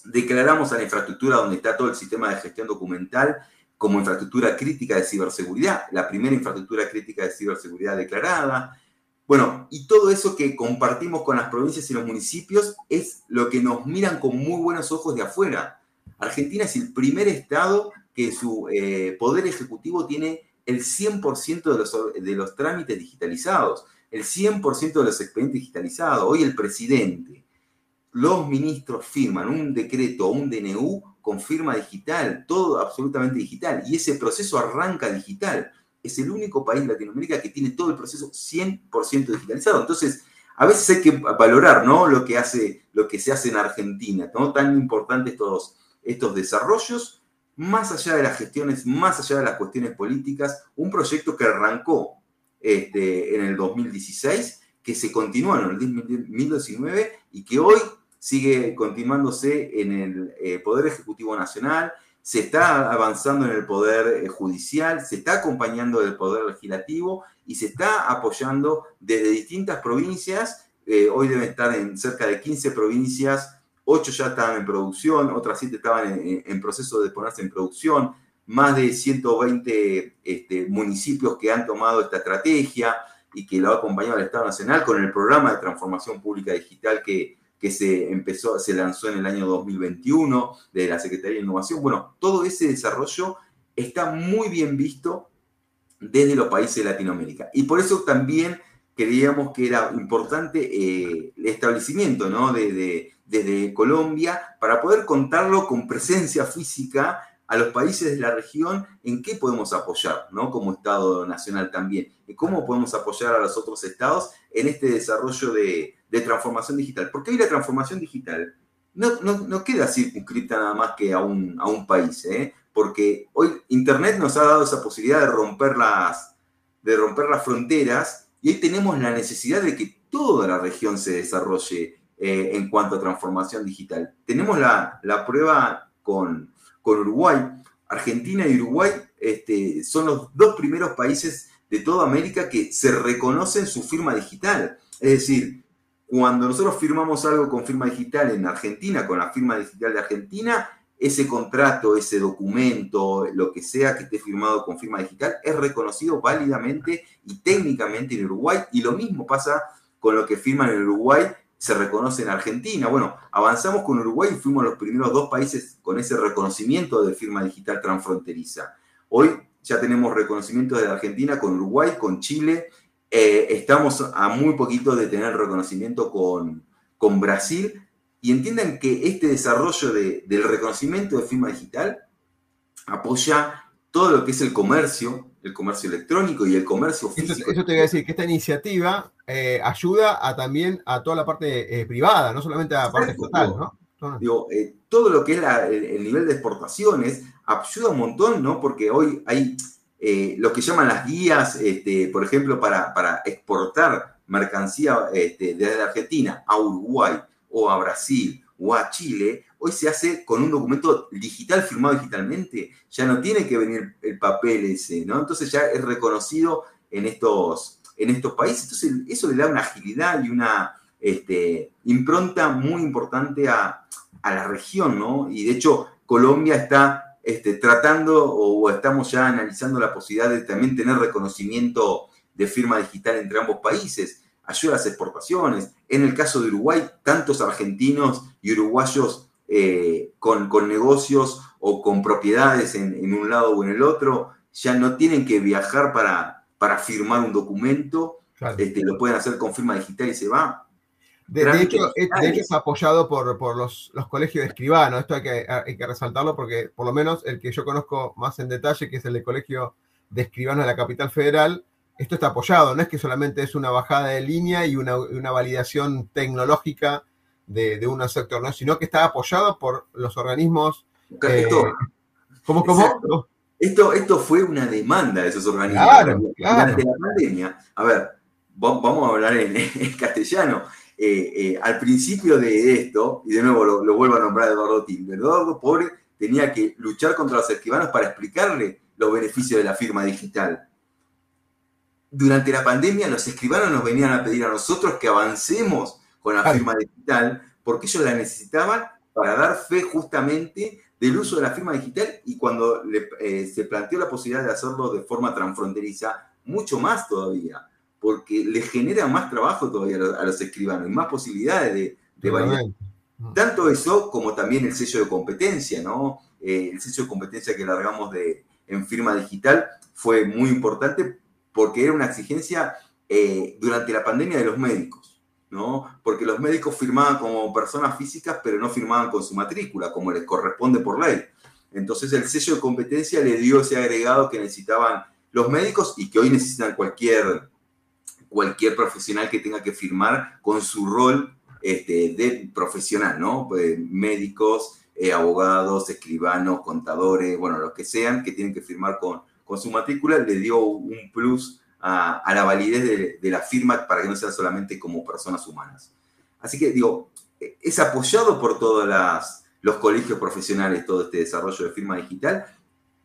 Declaramos a la infraestructura donde está todo el sistema de gestión documental como infraestructura crítica de ciberseguridad, la primera infraestructura crítica de ciberseguridad declarada. Bueno, y todo eso que compartimos con las provincias y los municipios es lo que nos miran con muy buenos ojos de afuera. Argentina es el primer estado que su eh, poder ejecutivo tiene el 100% de los, de los trámites digitalizados, el 100% de los expedientes digitalizados. Hoy el presidente, los ministros firman un decreto o un DNU con firma digital, todo absolutamente digital, y ese proceso arranca digital es el único país de Latinoamérica que tiene todo el proceso 100% digitalizado. Entonces, a veces hay que valorar ¿no? lo, que hace, lo que se hace en Argentina, ¿no? tan importantes estos, estos desarrollos, más allá de las gestiones, más allá de las cuestiones políticas, un proyecto que arrancó este, en el 2016, que se continuó en el 2019 y que hoy sigue continuándose en el eh, Poder Ejecutivo Nacional, se está avanzando en el poder eh, judicial, se está acompañando del poder legislativo y se está apoyando desde distintas provincias. Eh, hoy deben estar en cerca de 15 provincias, 8 ya estaban en producción, otras 7 estaban en, proceso de ponerse en producción, más de 120 este, municipios que han tomado esta estrategia y que lo ha acompañado el Estado Nacional con el programa de transformación pública digital que, que se empezó, se lanzó en el año 2021 de la Secretaría de Innovación. Bueno, todo ese desarrollo está muy bien visto desde los países de Latinoamérica. Y por eso también creíamos que era importante eh, el establecimiento ¿no? de, desde Colombia para poder contarlo con presencia física a los países de la región en qué podemos apoyar, ¿no? Como Estado Nacional también. Y cómo podemos apoyar a los otros estados en este desarrollo de, transformación digital. Porque hoy la transformación digital no, no, queda circunscrita nada más que a un, a un país, ¿eh? porque hoy Internet nos ha dado esa posibilidad de romper las, de romper las fronteras y hoy tenemos la necesidad de que toda la región se desarrolle eh, en cuanto a transformación digital. Tenemos la, la prueba con, con, Uruguay. Argentina y Uruguay este, son los dos primeros países de toda América que se reconocen su firma digital. Es decir, cuando nosotros firmamos algo con firma digital en Argentina, con la firma digital de Argentina, ese contrato, ese documento, lo que sea que esté firmado con firma digital, es reconocido válidamente y técnicamente en Uruguay. Y lo mismo pasa con lo que firman en Uruguay, se reconoce en Argentina. Bueno, avanzamos con Uruguay y fuimos los primeros dos países con ese reconocimiento de firma digital transfronteriza. Hoy ya tenemos reconocimiento de Argentina con Uruguay, con Chile eh, estamos a muy poquito de tener reconocimiento con, con Brasil y entiendan que este desarrollo del reconocimiento de firma digital apoya todo lo que es el comercio, el comercio electrónico y el comercio físico. Eso, te voy a decir, que esta iniciativa eh, ayuda a, también a toda la parte eh, privada, no solamente a la parte estatal, ¿no? Digo, todo lo que es el, nivel de exportaciones ayuda un montón, ¿no? Porque hoy hay eh, lo que llaman las guías, este, por ejemplo, para, para exportar mercancía este, desde Argentina a Uruguay o a Brasil o a Chile, hoy se hace con un documento digital firmado digitalmente. Ya no tiene que venir el papel ese, ¿no? Entonces ya es reconocido en estos, en estos países. Entonces eso le da una agilidad y una este, impronta muy importante a, a la región, ¿no? Y de hecho Colombia está este, tratando o, estamos ya analizando la posibilidad de también tener reconocimiento de firma digital entre ambos países, ayuda a las exportaciones. En el caso de Uruguay, tantos argentinos y uruguayos eh, con, negocios o con propiedades en, un lado o en el otro, ya no tienen que viajar para, para firmar un documento, este, lo pueden hacer con firma digital y se va. De, hecho, es apoyado por, los, colegios de escribanos. Esto hay que, hay que resaltarlo porque, por lo menos, el que yo conozco más en detalle, que es el de Colegio de Escribanos de la Capital Federal, esto está apoyado. No es que solamente es una bajada de línea y una, validación tecnológica de, de, un sector, ¿no? sino que está apoyado por los organismos. Eh, ¿Cómo, cómo? Esto, esto fue una demanda de esos organismos. Claro, Durante la pandemia, a ver, vamos a hablar *laughs* en, castellano. Eh, eh, al principio de esto, y de nuevo lo, vuelvo a nombrar Eduardo Tilde, Eduardo Pobre tenía que luchar contra los escribanos para explicarle los beneficios de la firma digital. Durante la pandemia, los escribanos nos venían a pedir a nosotros que avancemos con la firma digital porque ellos la necesitaban para dar fe justamente del uso de la firma digital y cuando eh, se planteó la posibilidad de hacerlo de forma transfronteriza, mucho más todavía porque le genera más trabajo todavía a los, escribanos y más posibilidades de, de Tanto eso como también el sello de competencia, ¿no? Eh, el sello de competencia que largamos de, en firma digital fue muy importante porque era una exigencia eh, durante la pandemia de los médicos, ¿no? Porque los médicos firmaban como personas físicas, pero no firmaban con su matrícula, como les corresponde por ley. Entonces el sello de competencia le dio ese agregado que necesitaban los médicos y que hoy necesitan cualquier cualquier profesional que tenga que firmar con su rol este, de profesional, ¿no? Pues, médicos, eh, abogados, escribanos, contadores, bueno, los que sean, que tienen que firmar con, con su matrícula, le dio un plus a, la validez de, la firma para que no sean solamente como personas humanas. Así que digo, es apoyado por todos los colegios profesionales todo este desarrollo de firma digital.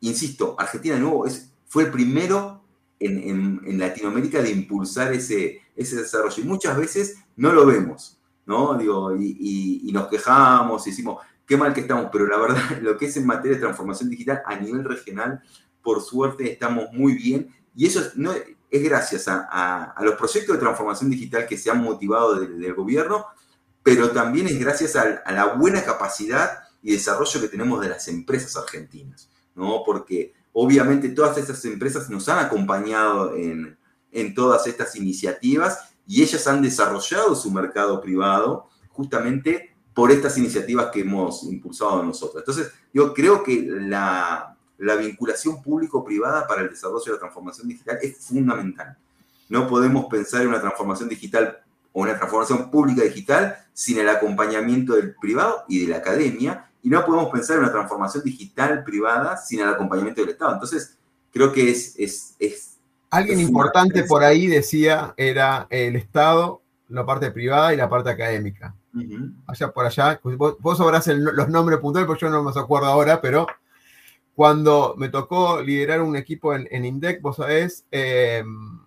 Insisto, Argentina de nuevo es, fue el primero en, Latinoamérica de impulsar ese, desarrollo. Y muchas veces no lo vemos, ¿no? Digo, y, nos quejamos y decimos, qué mal que estamos, pero la verdad, *laughs* lo que es en materia de transformación digital a nivel regional, por suerte estamos muy bien. Y eso es, no, es gracias a, los proyectos de transformación digital que se han motivado del, gobierno, pero también es gracias a, a, la buena capacidad y desarrollo que tenemos de las empresas argentinas, ¿no? Porque Obviamente todas estas empresas nos han acompañado en, todas estas iniciativas y ellas han desarrollado su mercado privado justamente por estas iniciativas que hemos impulsado nosotros. Entonces, yo creo que la, la vinculación público-privada para el desarrollo de la transformación digital es fundamental. No podemos pensar en una transformación digital o una transformación pública digital sin el acompañamiento del privado y de la academia y no podemos pensar en una transformación digital privada sin el acompañamiento del Estado. Entonces, creo que es... es, es Alguien importante por ahí decía era el Estado, la parte privada y la parte académica. Allá por allá, vos, sabrás los nombres puntuales, porque yo no me acuerdo ahora, pero cuando me tocó liderar un equipo en, INDEC, vos sabés, em,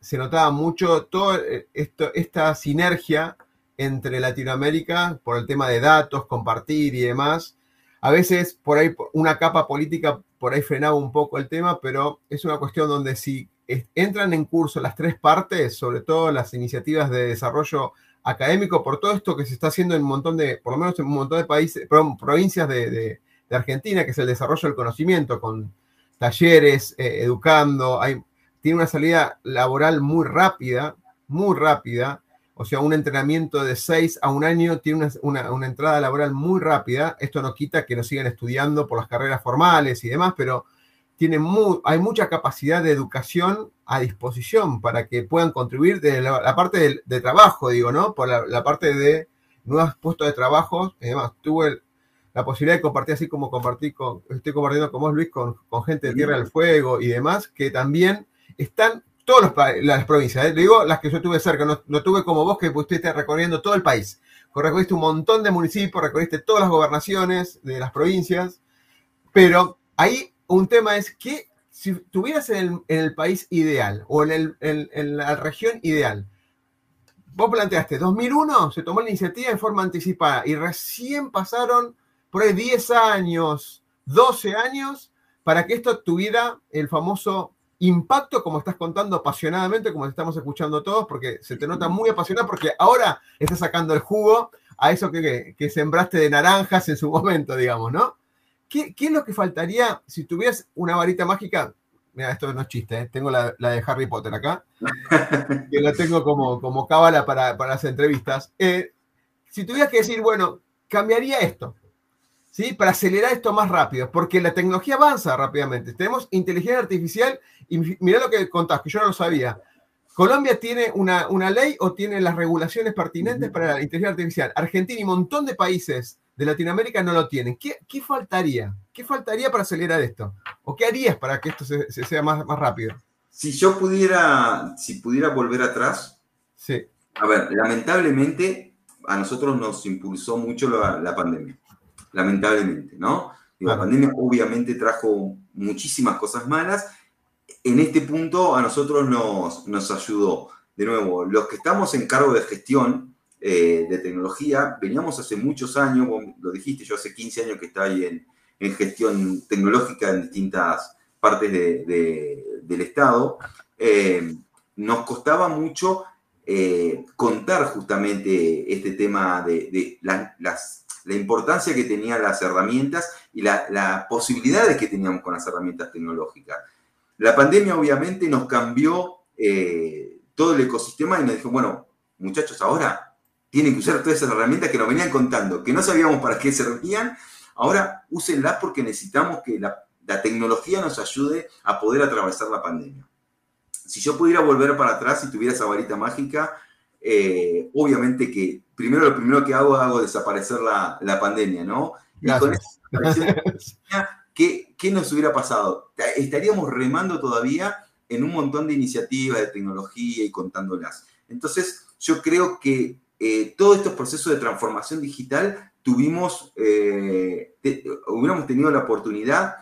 se notaba mucho toda eh, esta sinergia entre Latinoamérica por el tema de datos, compartir y demás. A veces por ahí una capa política por ahí frenaba un poco el tema, pero es una cuestión donde si entran en curso las tres partes, sobre todo las iniciativas de desarrollo académico, por todo esto que se está haciendo en un montón de, por lo menos en un montón de países, provincias de, Argentina, que es el desarrollo del conocimiento, con talleres, eh, educando, hay, tiene una salida laboral muy rápida, muy rápida, o sea, un entrenamiento de seis a un año tiene una, entrada laboral muy rápida. Esto no quita que nos sigan estudiando por las carreras formales y demás, pero hay mucha capacidad de educación a disposición para que puedan contribuir de la, parte de, trabajo, digo, ¿no? Por la, parte de nuevos puestos de trabajo. Además, tuve la posibilidad de compartir, así como compartí con, estoy compartiendo con vos, Luis, con, con gente de Tierra del Fuego y demás, que también están todas las provincias, ¿eh? digo las que yo tuve cerca, no, tuve como vos que estuviste recorriendo todo el país. Recorriste un montón de municipios, recorriste todas las gobernaciones de las provincias, pero ahí un tema es que si estuvieras en el, país ideal o en, en, la región ideal, vos planteaste, 2001 se tomó la iniciativa en forma anticipada y recién pasaron por ahí 10 años, 12 años para que esto tuviera el famoso impacto, como estás contando apasionadamente, como te estamos escuchando todos, porque se te nota muy apasionado, porque ahora estás sacando el jugo a eso que, sembraste de naranjas en su momento, digamos, ¿no? ¿Qué, es lo que faltaría si tuvieras una varita mágica? mira, esto no es chiste, ¿eh? tengo la, de Harry Potter acá, *laughs* que la tengo como, como cábala para, para las entrevistas. Eh, si tuvieras que decir, bueno, cambiaría esto, ¿sí? Para acelerar esto más rápido, porque la tecnología avanza rápidamente. Tenemos inteligencia artificial y mira lo que contás, que yo no lo sabía. Colombia tiene una, una ley o tiene las regulaciones pertinentes para la inteligencia artificial. Argentina y un montón de países de Latinoamérica no lo tienen. ¿Qué, qué faltaría? ¿Qué faltaría para acelerar esto? ¿O qué harías para que esto se, sea más, más rápido? Si yo pudiera, si pudiera volver atrás, sí. a ver, lamentablemente a nosotros nos impulsó mucho la, pandemia, lamentablemente, ¿no? la pandemia obviamente trajo muchísimas cosas malas. En este punto a nosotros nos, nos ayudó. De nuevo, los que estamos en cargo de gestión, eh, de tecnología. Veníamos hace muchos años, lo dijiste, yo hace 15 años que estoy en, en gestión tecnológica en distintas partes del Estado. Eh, nos costaba mucho eh, contar justamente este tema de, la, las, la, importancia que tenían las herramientas y las posibilidades que teníamos con las herramientas tecnológicas. La pandemia obviamente nos cambió todo el ecosistema y nos dijo, bueno, muchachos, ahora tienen que usar todas esas herramientas que nos venían contando, que no sabíamos para qué servían. Ahora úsenlas porque necesitamos que la, tecnología nos ayude a poder atravesar la pandemia. Si yo pudiera volver para atrás y tuviera esa varita mágica, eh, obviamente que primero lo primero que hago, hago desaparecer la, pandemia, ¿no? Y con ¿qué, ¿qué nos hubiera pasado? Estaríamos remando todavía en un montón de iniciativas de tecnología y contándolas. Entonces, yo creo que eh, todos estos procesos de transformación digital tuvimos, eh, hubiéramos tenido la oportunidad,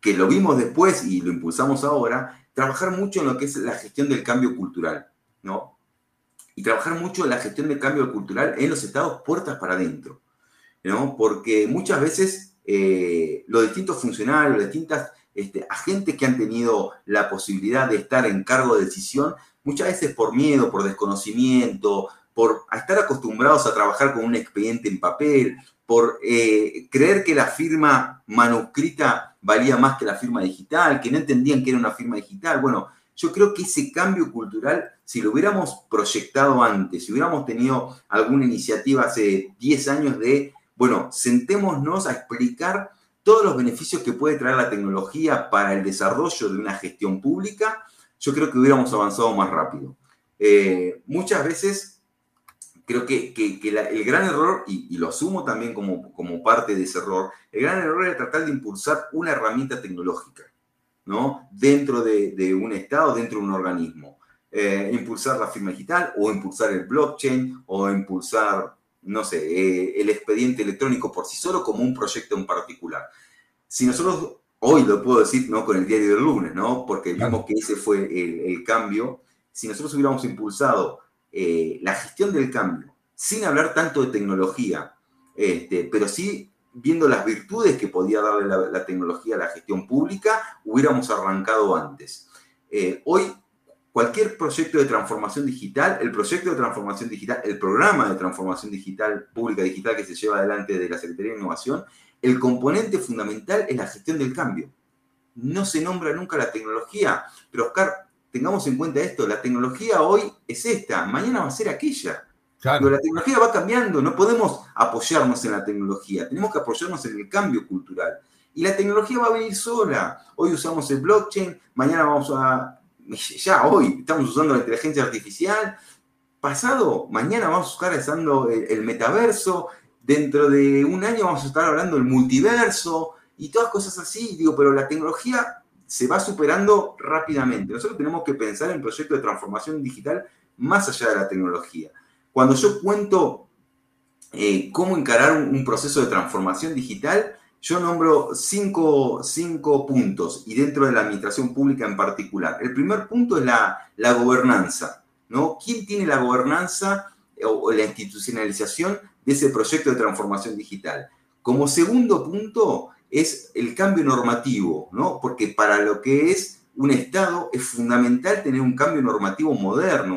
que lo vimos después y lo impulsamos ahora, trabajar mucho en lo que es la gestión del cambio cultural, ¿no? Y trabajar mucho en la gestión del cambio cultural en los estados puertas para adentro, ¿no? Porque muchas veces eh, los distintos funcionarios, los distintos este, agentes que han tenido la posibilidad de estar en cargo de decisión, muchas veces por miedo, por desconocimiento, por estar acostumbrados a trabajar con un expediente en papel, por eh, creer que la firma manuscrita valía más que la firma digital, que no entendían que era una firma digital. Bueno, yo creo que ese cambio cultural, si lo hubiéramos proyectado antes, si hubiéramos tenido alguna iniciativa hace 10 años de, bueno, sentémonos a explicar todos los beneficios que puede traer la tecnología para el desarrollo de una gestión pública, yo creo que hubiéramos avanzado más rápido. Eh, muchas veces creo que, el gran error, y, lo asumo también como, como parte de ese error, el gran error era tratar de impulsar una herramienta tecnológica, ¿no? Dentro de, un Estado, dentro de un organismo. Eh, impulsar la firma digital o impulsar el blockchain o impulsar, no sé, eh, el expediente electrónico por sí solo como un proyecto en particular. Si nosotros, hoy lo puedo decir, ¿no? Con el diario del lunes, ¿no? Porque vimos que ese fue el, el cambio. Si nosotros hubiéramos impulsado eh, la gestión del cambio, sin hablar tanto de tecnología, este, pero sí viendo las virtudes que podía darle la, tecnología a la gestión pública, hubiéramos arrancado antes. Eh, hoy, cualquier proyecto de transformación digital, el proyecto de transformación digital, el programa de transformación digital, pública digital que se lleva adelante de la Secretaría de Innovación, el componente fundamental es la gestión del cambio. No se nombra nunca la tecnología, pero Oscar, tengamos en cuenta esto, la tecnología hoy es esta, mañana va a ser aquella. Pero la tecnología va cambiando, no podemos apoyarnos en la tecnología, tenemos que apoyarnos en el cambio cultural. Y la tecnología va a venir sola. Hoy usamos el blockchain, mañana vamos a... Ya hoy estamos usando la inteligencia artificial. Pasado, mañana vamos a estar usando el, el metaverso. Dentro de un año vamos a estar hablando del multiverso y todas cosas así. Digo, pero la tecnología se va superando rápidamente. Nosotros tenemos que pensar en proyectos de transformación digital más allá de la tecnología. Cuando yo cuento eh, cómo encarar un, proceso de transformación digital, yo nombro cinco, puntos y dentro de la administración pública en particular. El primer punto es la, la gobernanza. ¿no? ¿Quién tiene la gobernanza o la institucionalización de ese proyecto de transformación digital? Como segundo punto, es el cambio normativo, ¿no? Porque para lo que es un Estado es fundamental tener un cambio normativo moderno,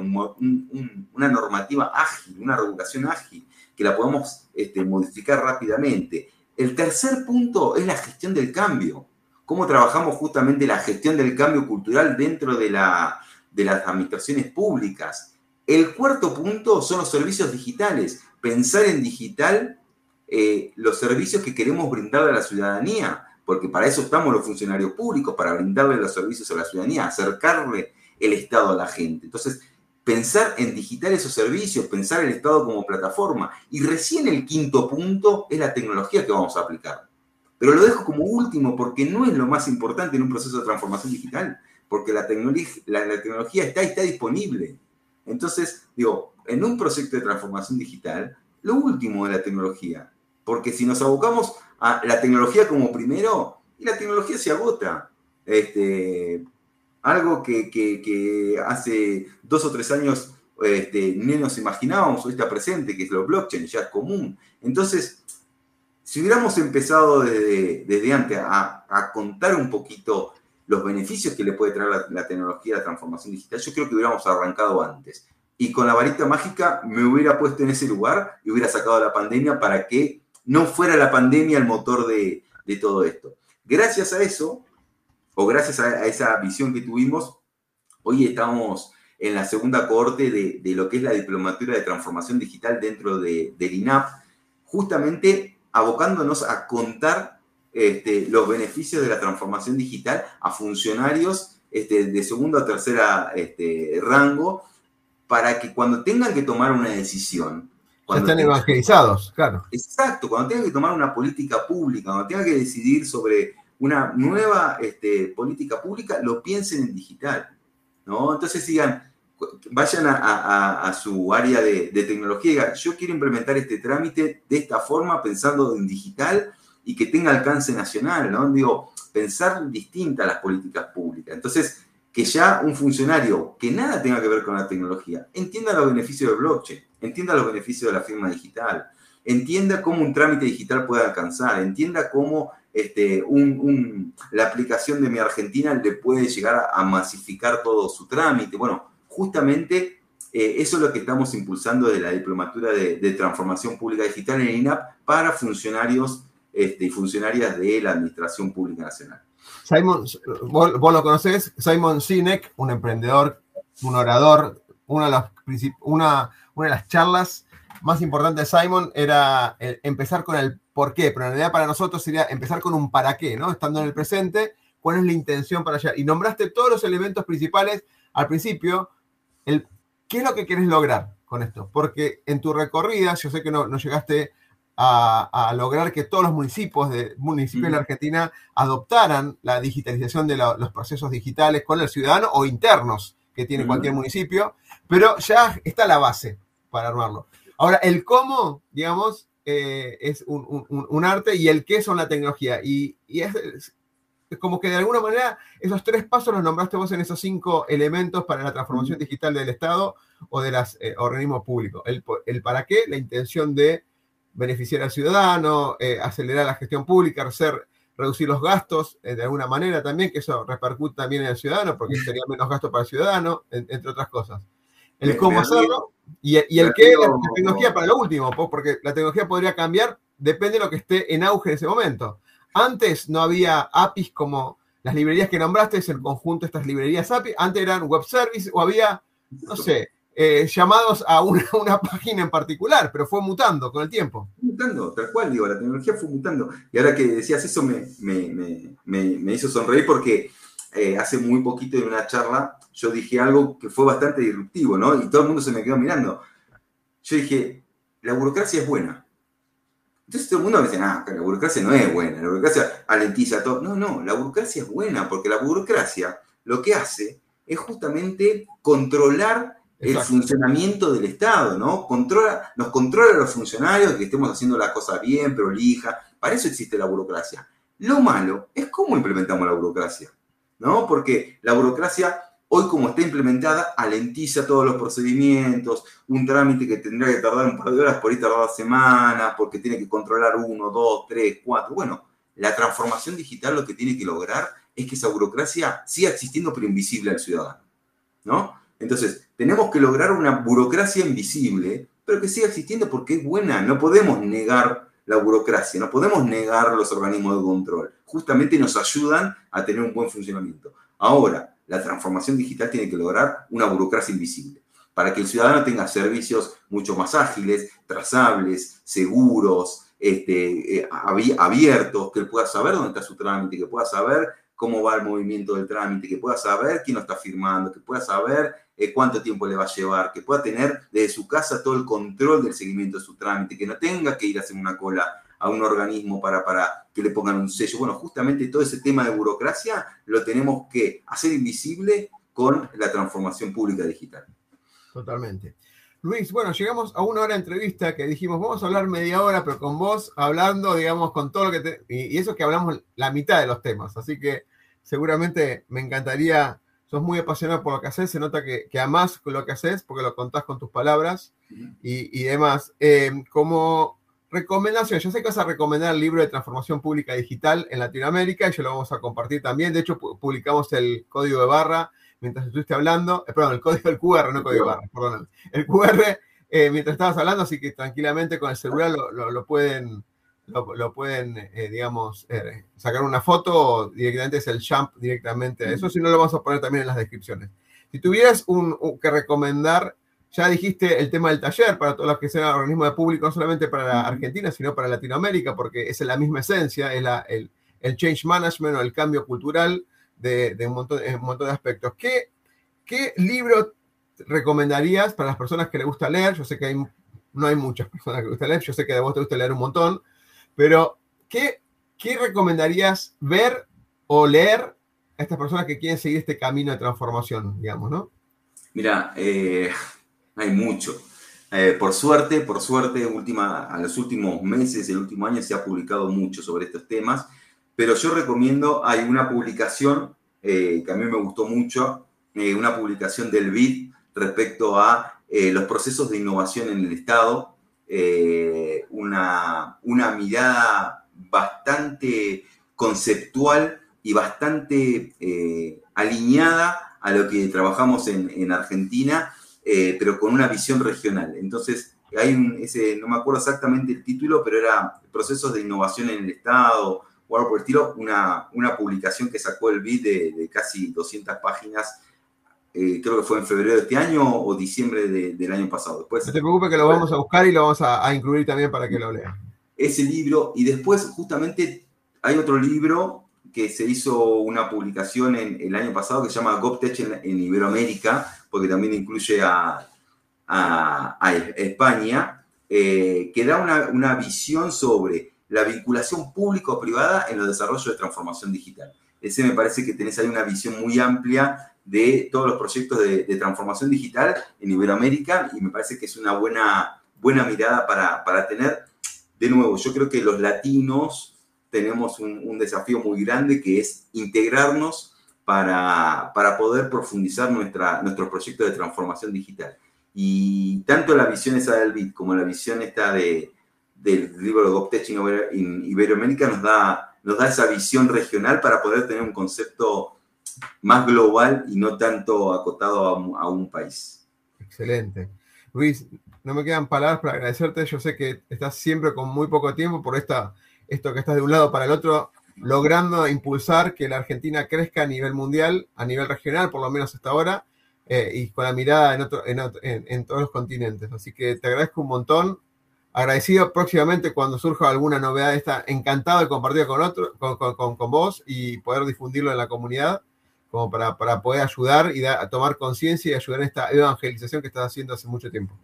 una normativa ágil, una regulación ágil, que la podamos este, modificar rápidamente. El tercer punto es la gestión del cambio. cómo trabajamos justamente la gestión del cambio cultural dentro de, la, de las administraciones públicas. El cuarto punto son los servicios digitales. Pensar en digital eh, los servicios que queremos brindarle a la ciudadanía, porque para eso estamos los funcionarios públicos, para brindarle los servicios a la ciudadanía, acercarle el Estado a la gente. Entonces, pensar en digital esos servicios, pensar el Estado como plataforma. Y recién el quinto punto es la tecnología que vamos a aplicar. Pero lo dejo como último porque no es lo más importante en un proceso de transformación digital, porque la, tecnología está está disponible. Entonces, digo, en un proyecto de transformación digital, lo último es la tecnología, porque si nos abocamos a la tecnología como primero, y la tecnología se agota. Este, algo que, hace dos o tres años este, ni nos imaginábamos, hoy está presente, que es lo blockchain, ya es común. Entonces, si hubiéramos empezado desde, antes a, contar un poquito los beneficios que le puede traer la, tecnología a la transformación digital, yo creo que hubiéramos arrancado antes. Y con la varita mágica me hubiera puesto en ese lugar y hubiera sacado la pandemia para que no fuera la pandemia el motor de, todo esto. Gracias a eso, o gracias a, esa visión que tuvimos, hoy estamos en la segunda cohorte de, lo que es la diplomatura de transformación digital dentro de, del INAP, justamente abocándonos a contar este, los beneficios de la transformación digital a funcionarios este, de segundo o tercera este, rango, para que cuando tengan que tomar una decisión... Cuando están evangelizados, claro. Exacto, cuando tengan que tomar una política pública, cuando tengan que decidir sobre una nueva política pública, lo piensen en digital. ¿no? Entonces digan, vayan a, su área de, tecnología y digan, yo quiero implementar este trámite de esta forma, pensando en digital y que tenga alcance nacional, ¿no? Digo, pensar distinta las políticas públicas. Entonces, que ya un funcionario que nada tenga que ver con la tecnología entienda los beneficios de blockchain, entienda los beneficios de la firma digital, entienda cómo un trámite digital puede alcanzar, entienda cómo este, la aplicación de mi Argentina le puede llegar a masificar todo su trámite. Bueno, justamente eh, eso es lo que estamos impulsando de la diplomatura de, transformación pública digital en el INAP para funcionarios este, y funcionarias de la Administración Pública Nacional. Simon, vos, lo conocés, Simon Sinek, un emprendedor, un orador, una de las, charlas más importantes de Simon era empezar con el por qué, pero en realidad para nosotros sería empezar con un para qué, ¿no? Estando en el presente, cuál es la intención para allá. Y nombraste todos los elementos principales al principio, ¿qué es lo que quieres lograr con esto? Porque en tu recorrida, yo sé que no, llegaste a, lograr que todos los municipios de, municipios de la Argentina adoptaran la digitalización de los procesos digitales con el ciudadano o internos que tiene cualquier municipio, pero ya está la base para armarlo. Ahora, el cómo, digamos, eh, es un, arte y el qué son la tecnología. Y, y es, es como que de alguna manera esos tres pasos los nombraste vos en esos cinco elementos para la transformación digital del Estado o de los eh, organismos públicos. El, para qué, la intención de beneficiar al ciudadano, eh, acelerar la gestión pública, hacer, reducir los gastos eh, de alguna manera también, que eso repercute también en el ciudadano, porque sería menos gasto para el ciudadano, entre otras cosas. El cómo hacerlo y, el qué, la tecnología para lo último, porque la tecnología podría cambiar, depende de lo que esté en auge en ese momento. Antes no había APIs como las librerías que nombraste, es el conjunto de estas librerías API. Antes eran web service o había, no sé, eh, llamados a *laughs* una, página en particular, pero fue mutando con el tiempo. Mutando, tal cual, digo, la tecnología fue mutando. Y ahora que decías eso me, me, hizo sonreír porque eh, hace muy poquito en una charla yo dije algo que fue bastante disruptivo, ¿no? Y todo el mundo se me quedó mirando. Yo dije, la burocracia es buena. Entonces todo el mundo me dice, ah, la burocracia no es buena, la burocracia alentiza todo. No, no, la burocracia es buena porque la burocracia lo que hace es justamente controlar el funcionamiento del Estado, ¿no? Controla, nos controla a los funcionarios que estemos haciendo las cosas bien, prolija. Para eso existe la burocracia. Lo malo es cómo implementamos la burocracia, ¿no? Porque la burocracia Hoy, como está implementada, alentiza todos los procedimientos, un trámite que tendría que tardar un par de horas, por ahí tardar semanas, porque tiene que controlar uno, dos, tres, cuatro. Bueno, la transformación digital lo que tiene que lograr es que esa burocracia siga existiendo, pero invisible al ciudadano. ¿No? Entonces, tenemos que lograr una burocracia invisible, pero que siga existiendo porque es buena. No podemos negar la burocracia, no podemos negar los organismos de control, justamente nos ayudan a tener un buen funcionamiento. Ahora, la transformación digital tiene que lograr una burocracia invisible para que el ciudadano tenga servicios mucho más ágiles, trazables, seguros, este, eh, abiertos, que él pueda saber dónde está su trámite, que pueda saber cómo va el movimiento del trámite, que pueda saber quién lo está firmando, que pueda saber eh, cuánto tiempo le va a llevar, que pueda tener desde su casa todo el control del seguimiento de su trámite, que no tenga que ir a hacer una cola a un organismo para, para que le pongan un sello. Bueno, justamente todo ese tema de burocracia lo tenemos que hacer invisible con la transformación pública digital. Totalmente. Luis, bueno, llegamos a una hora de entrevista que dijimos, vamos a hablar media hora, pero con vos hablando, digamos, con todo lo que te... Y, eso que hablamos la mitad de los temas, así que seguramente me encantaría, sos muy apasionado por lo que haces, se nota que, que amás lo que haces porque lo contás con tus palabras. Y, demás. Eh, como recomendación, yo sé que vas a recomendar el libro de transformación pública digital en Latinoamérica y yo lo vamos a compartir también, de hecho publicamos el código de barra mientras estuviste hablando, eh, perdón, el código del QR, no código barra, perdón, el QR eh, mientras estabas hablando, así que tranquilamente con el celular lo, pueden, lo, pueden eh, digamos, sacar una foto directamente es el jump directamente. Eso si no lo vamos a poner también en las descripciones. Si tuvieras un, que recomendar, ya dijiste el tema del taller para todos los que sean organismos de público, no solamente para Argentina, sino para Latinoamérica, porque es la misma esencia, es la, el, el change management o el cambio cultural de, un, montón, un, montón, de aspectos. ¿Qué, ¿Qué libro recomendarías para las personas que les gusta leer? Yo sé que hay, no hay muchas personas que les gusta leer, yo sé que a vos te gusta leer un montón, pero ¿qué, qué recomendarías ver o leer a estas personas que quieren seguir este camino de transformación, digamos, ¿no? Mira, eh, hay mucho. Eh, por suerte, por suerte, última, a los últimos meses, el último año se ha publicado mucho sobre estos temas pero yo recomiendo, hay una publicación eh, que a mí me gustó mucho, una publicación del BID respecto a los procesos de innovación en el Estado, una, una mirada bastante conceptual y bastante alineada a lo que trabajamos en, en Argentina, pero con una visión regional. Entonces, hay un, ese, no me acuerdo exactamente el título, pero era procesos de innovación en el Estado o algo por estilo, una, una publicación que sacó el BID de, casi 200 páginas, eh, creo que fue en febrero de este año o diciembre del año pasado. Después, no te preocupes que lo vamos a buscar y lo vamos a, incluir también para que lo lean. Ese libro, y después justamente hay otro libro que se hizo una publicación en, el año pasado que se llama GovTech en, Iberoamérica, porque también incluye a, a, España, eh, que da una, una visión sobre la vinculación público-privada en los desarrollos de transformación digital. Ese me parece que tenés ahí una visión muy amplia de todos los proyectos de, transformación digital en Iberoamérica y me parece que es una buena, buena mirada para, tener. De nuevo, yo creo que los latinos tenemos un, desafío muy grande que es integrarnos para, poder profundizar nuestra, nuestros proyectos de transformación digital. Y tanto la visión esa del BIT como la visión esta de, del libro de GovTech en Iberoamérica nos da, nos da esa visión regional para poder tener un concepto más global y no tanto acotado a un, país. Excelente. Luis, no me quedan palabras para agradecerte. Yo sé que estás siempre con muy poco tiempo por esta, esto que estás de un lado para el otro, logrando impulsar que la Argentina crezca a nivel mundial, a nivel regional, por lo menos hasta ahora, eh, y con la mirada en, en, en todos los continentes. Así que te agradezco un montón agradecido próximamente cuando surja alguna novedad. Está encantado de compartir con, otro, con, vos y poder difundirlo en la comunidad, como para, para poder ayudar y a tomar conciencia y ayudar en esta evangelización que estás haciendo hace mucho tiempo.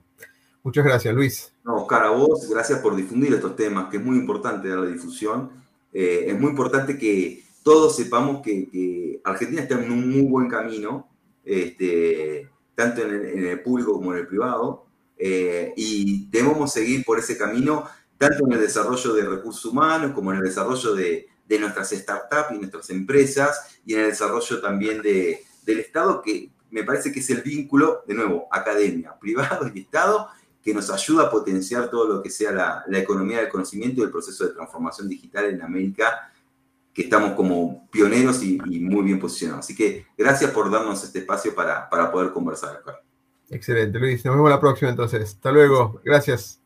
Muchas gracias, Luis. No, Oscar, a vos, gracias por difundir estos temas, que es muy importante la difusión. Eh, es muy importante que todos sepamos que, Argentina está en un muy buen camino, este, tanto en el público como en el privado. Eh, y debemos seguir por ese camino, tanto en el desarrollo de recursos humanos como en el desarrollo de, nuestras startups y nuestras empresas y en el desarrollo también de, del Estado, que me parece que es el vínculo, de nuevo, academia, *laughs* privado y Estado, que nos ayuda a potenciar todo lo que sea la, economía del conocimiento y el proceso de transformación digital en América, que estamos como pioneros y, muy bien posicionados. Así que gracias por darnos este espacio para, para poder conversar acá. Excelente, Luis. Nos vemos la próxima entonces. Hasta luego. Gracias.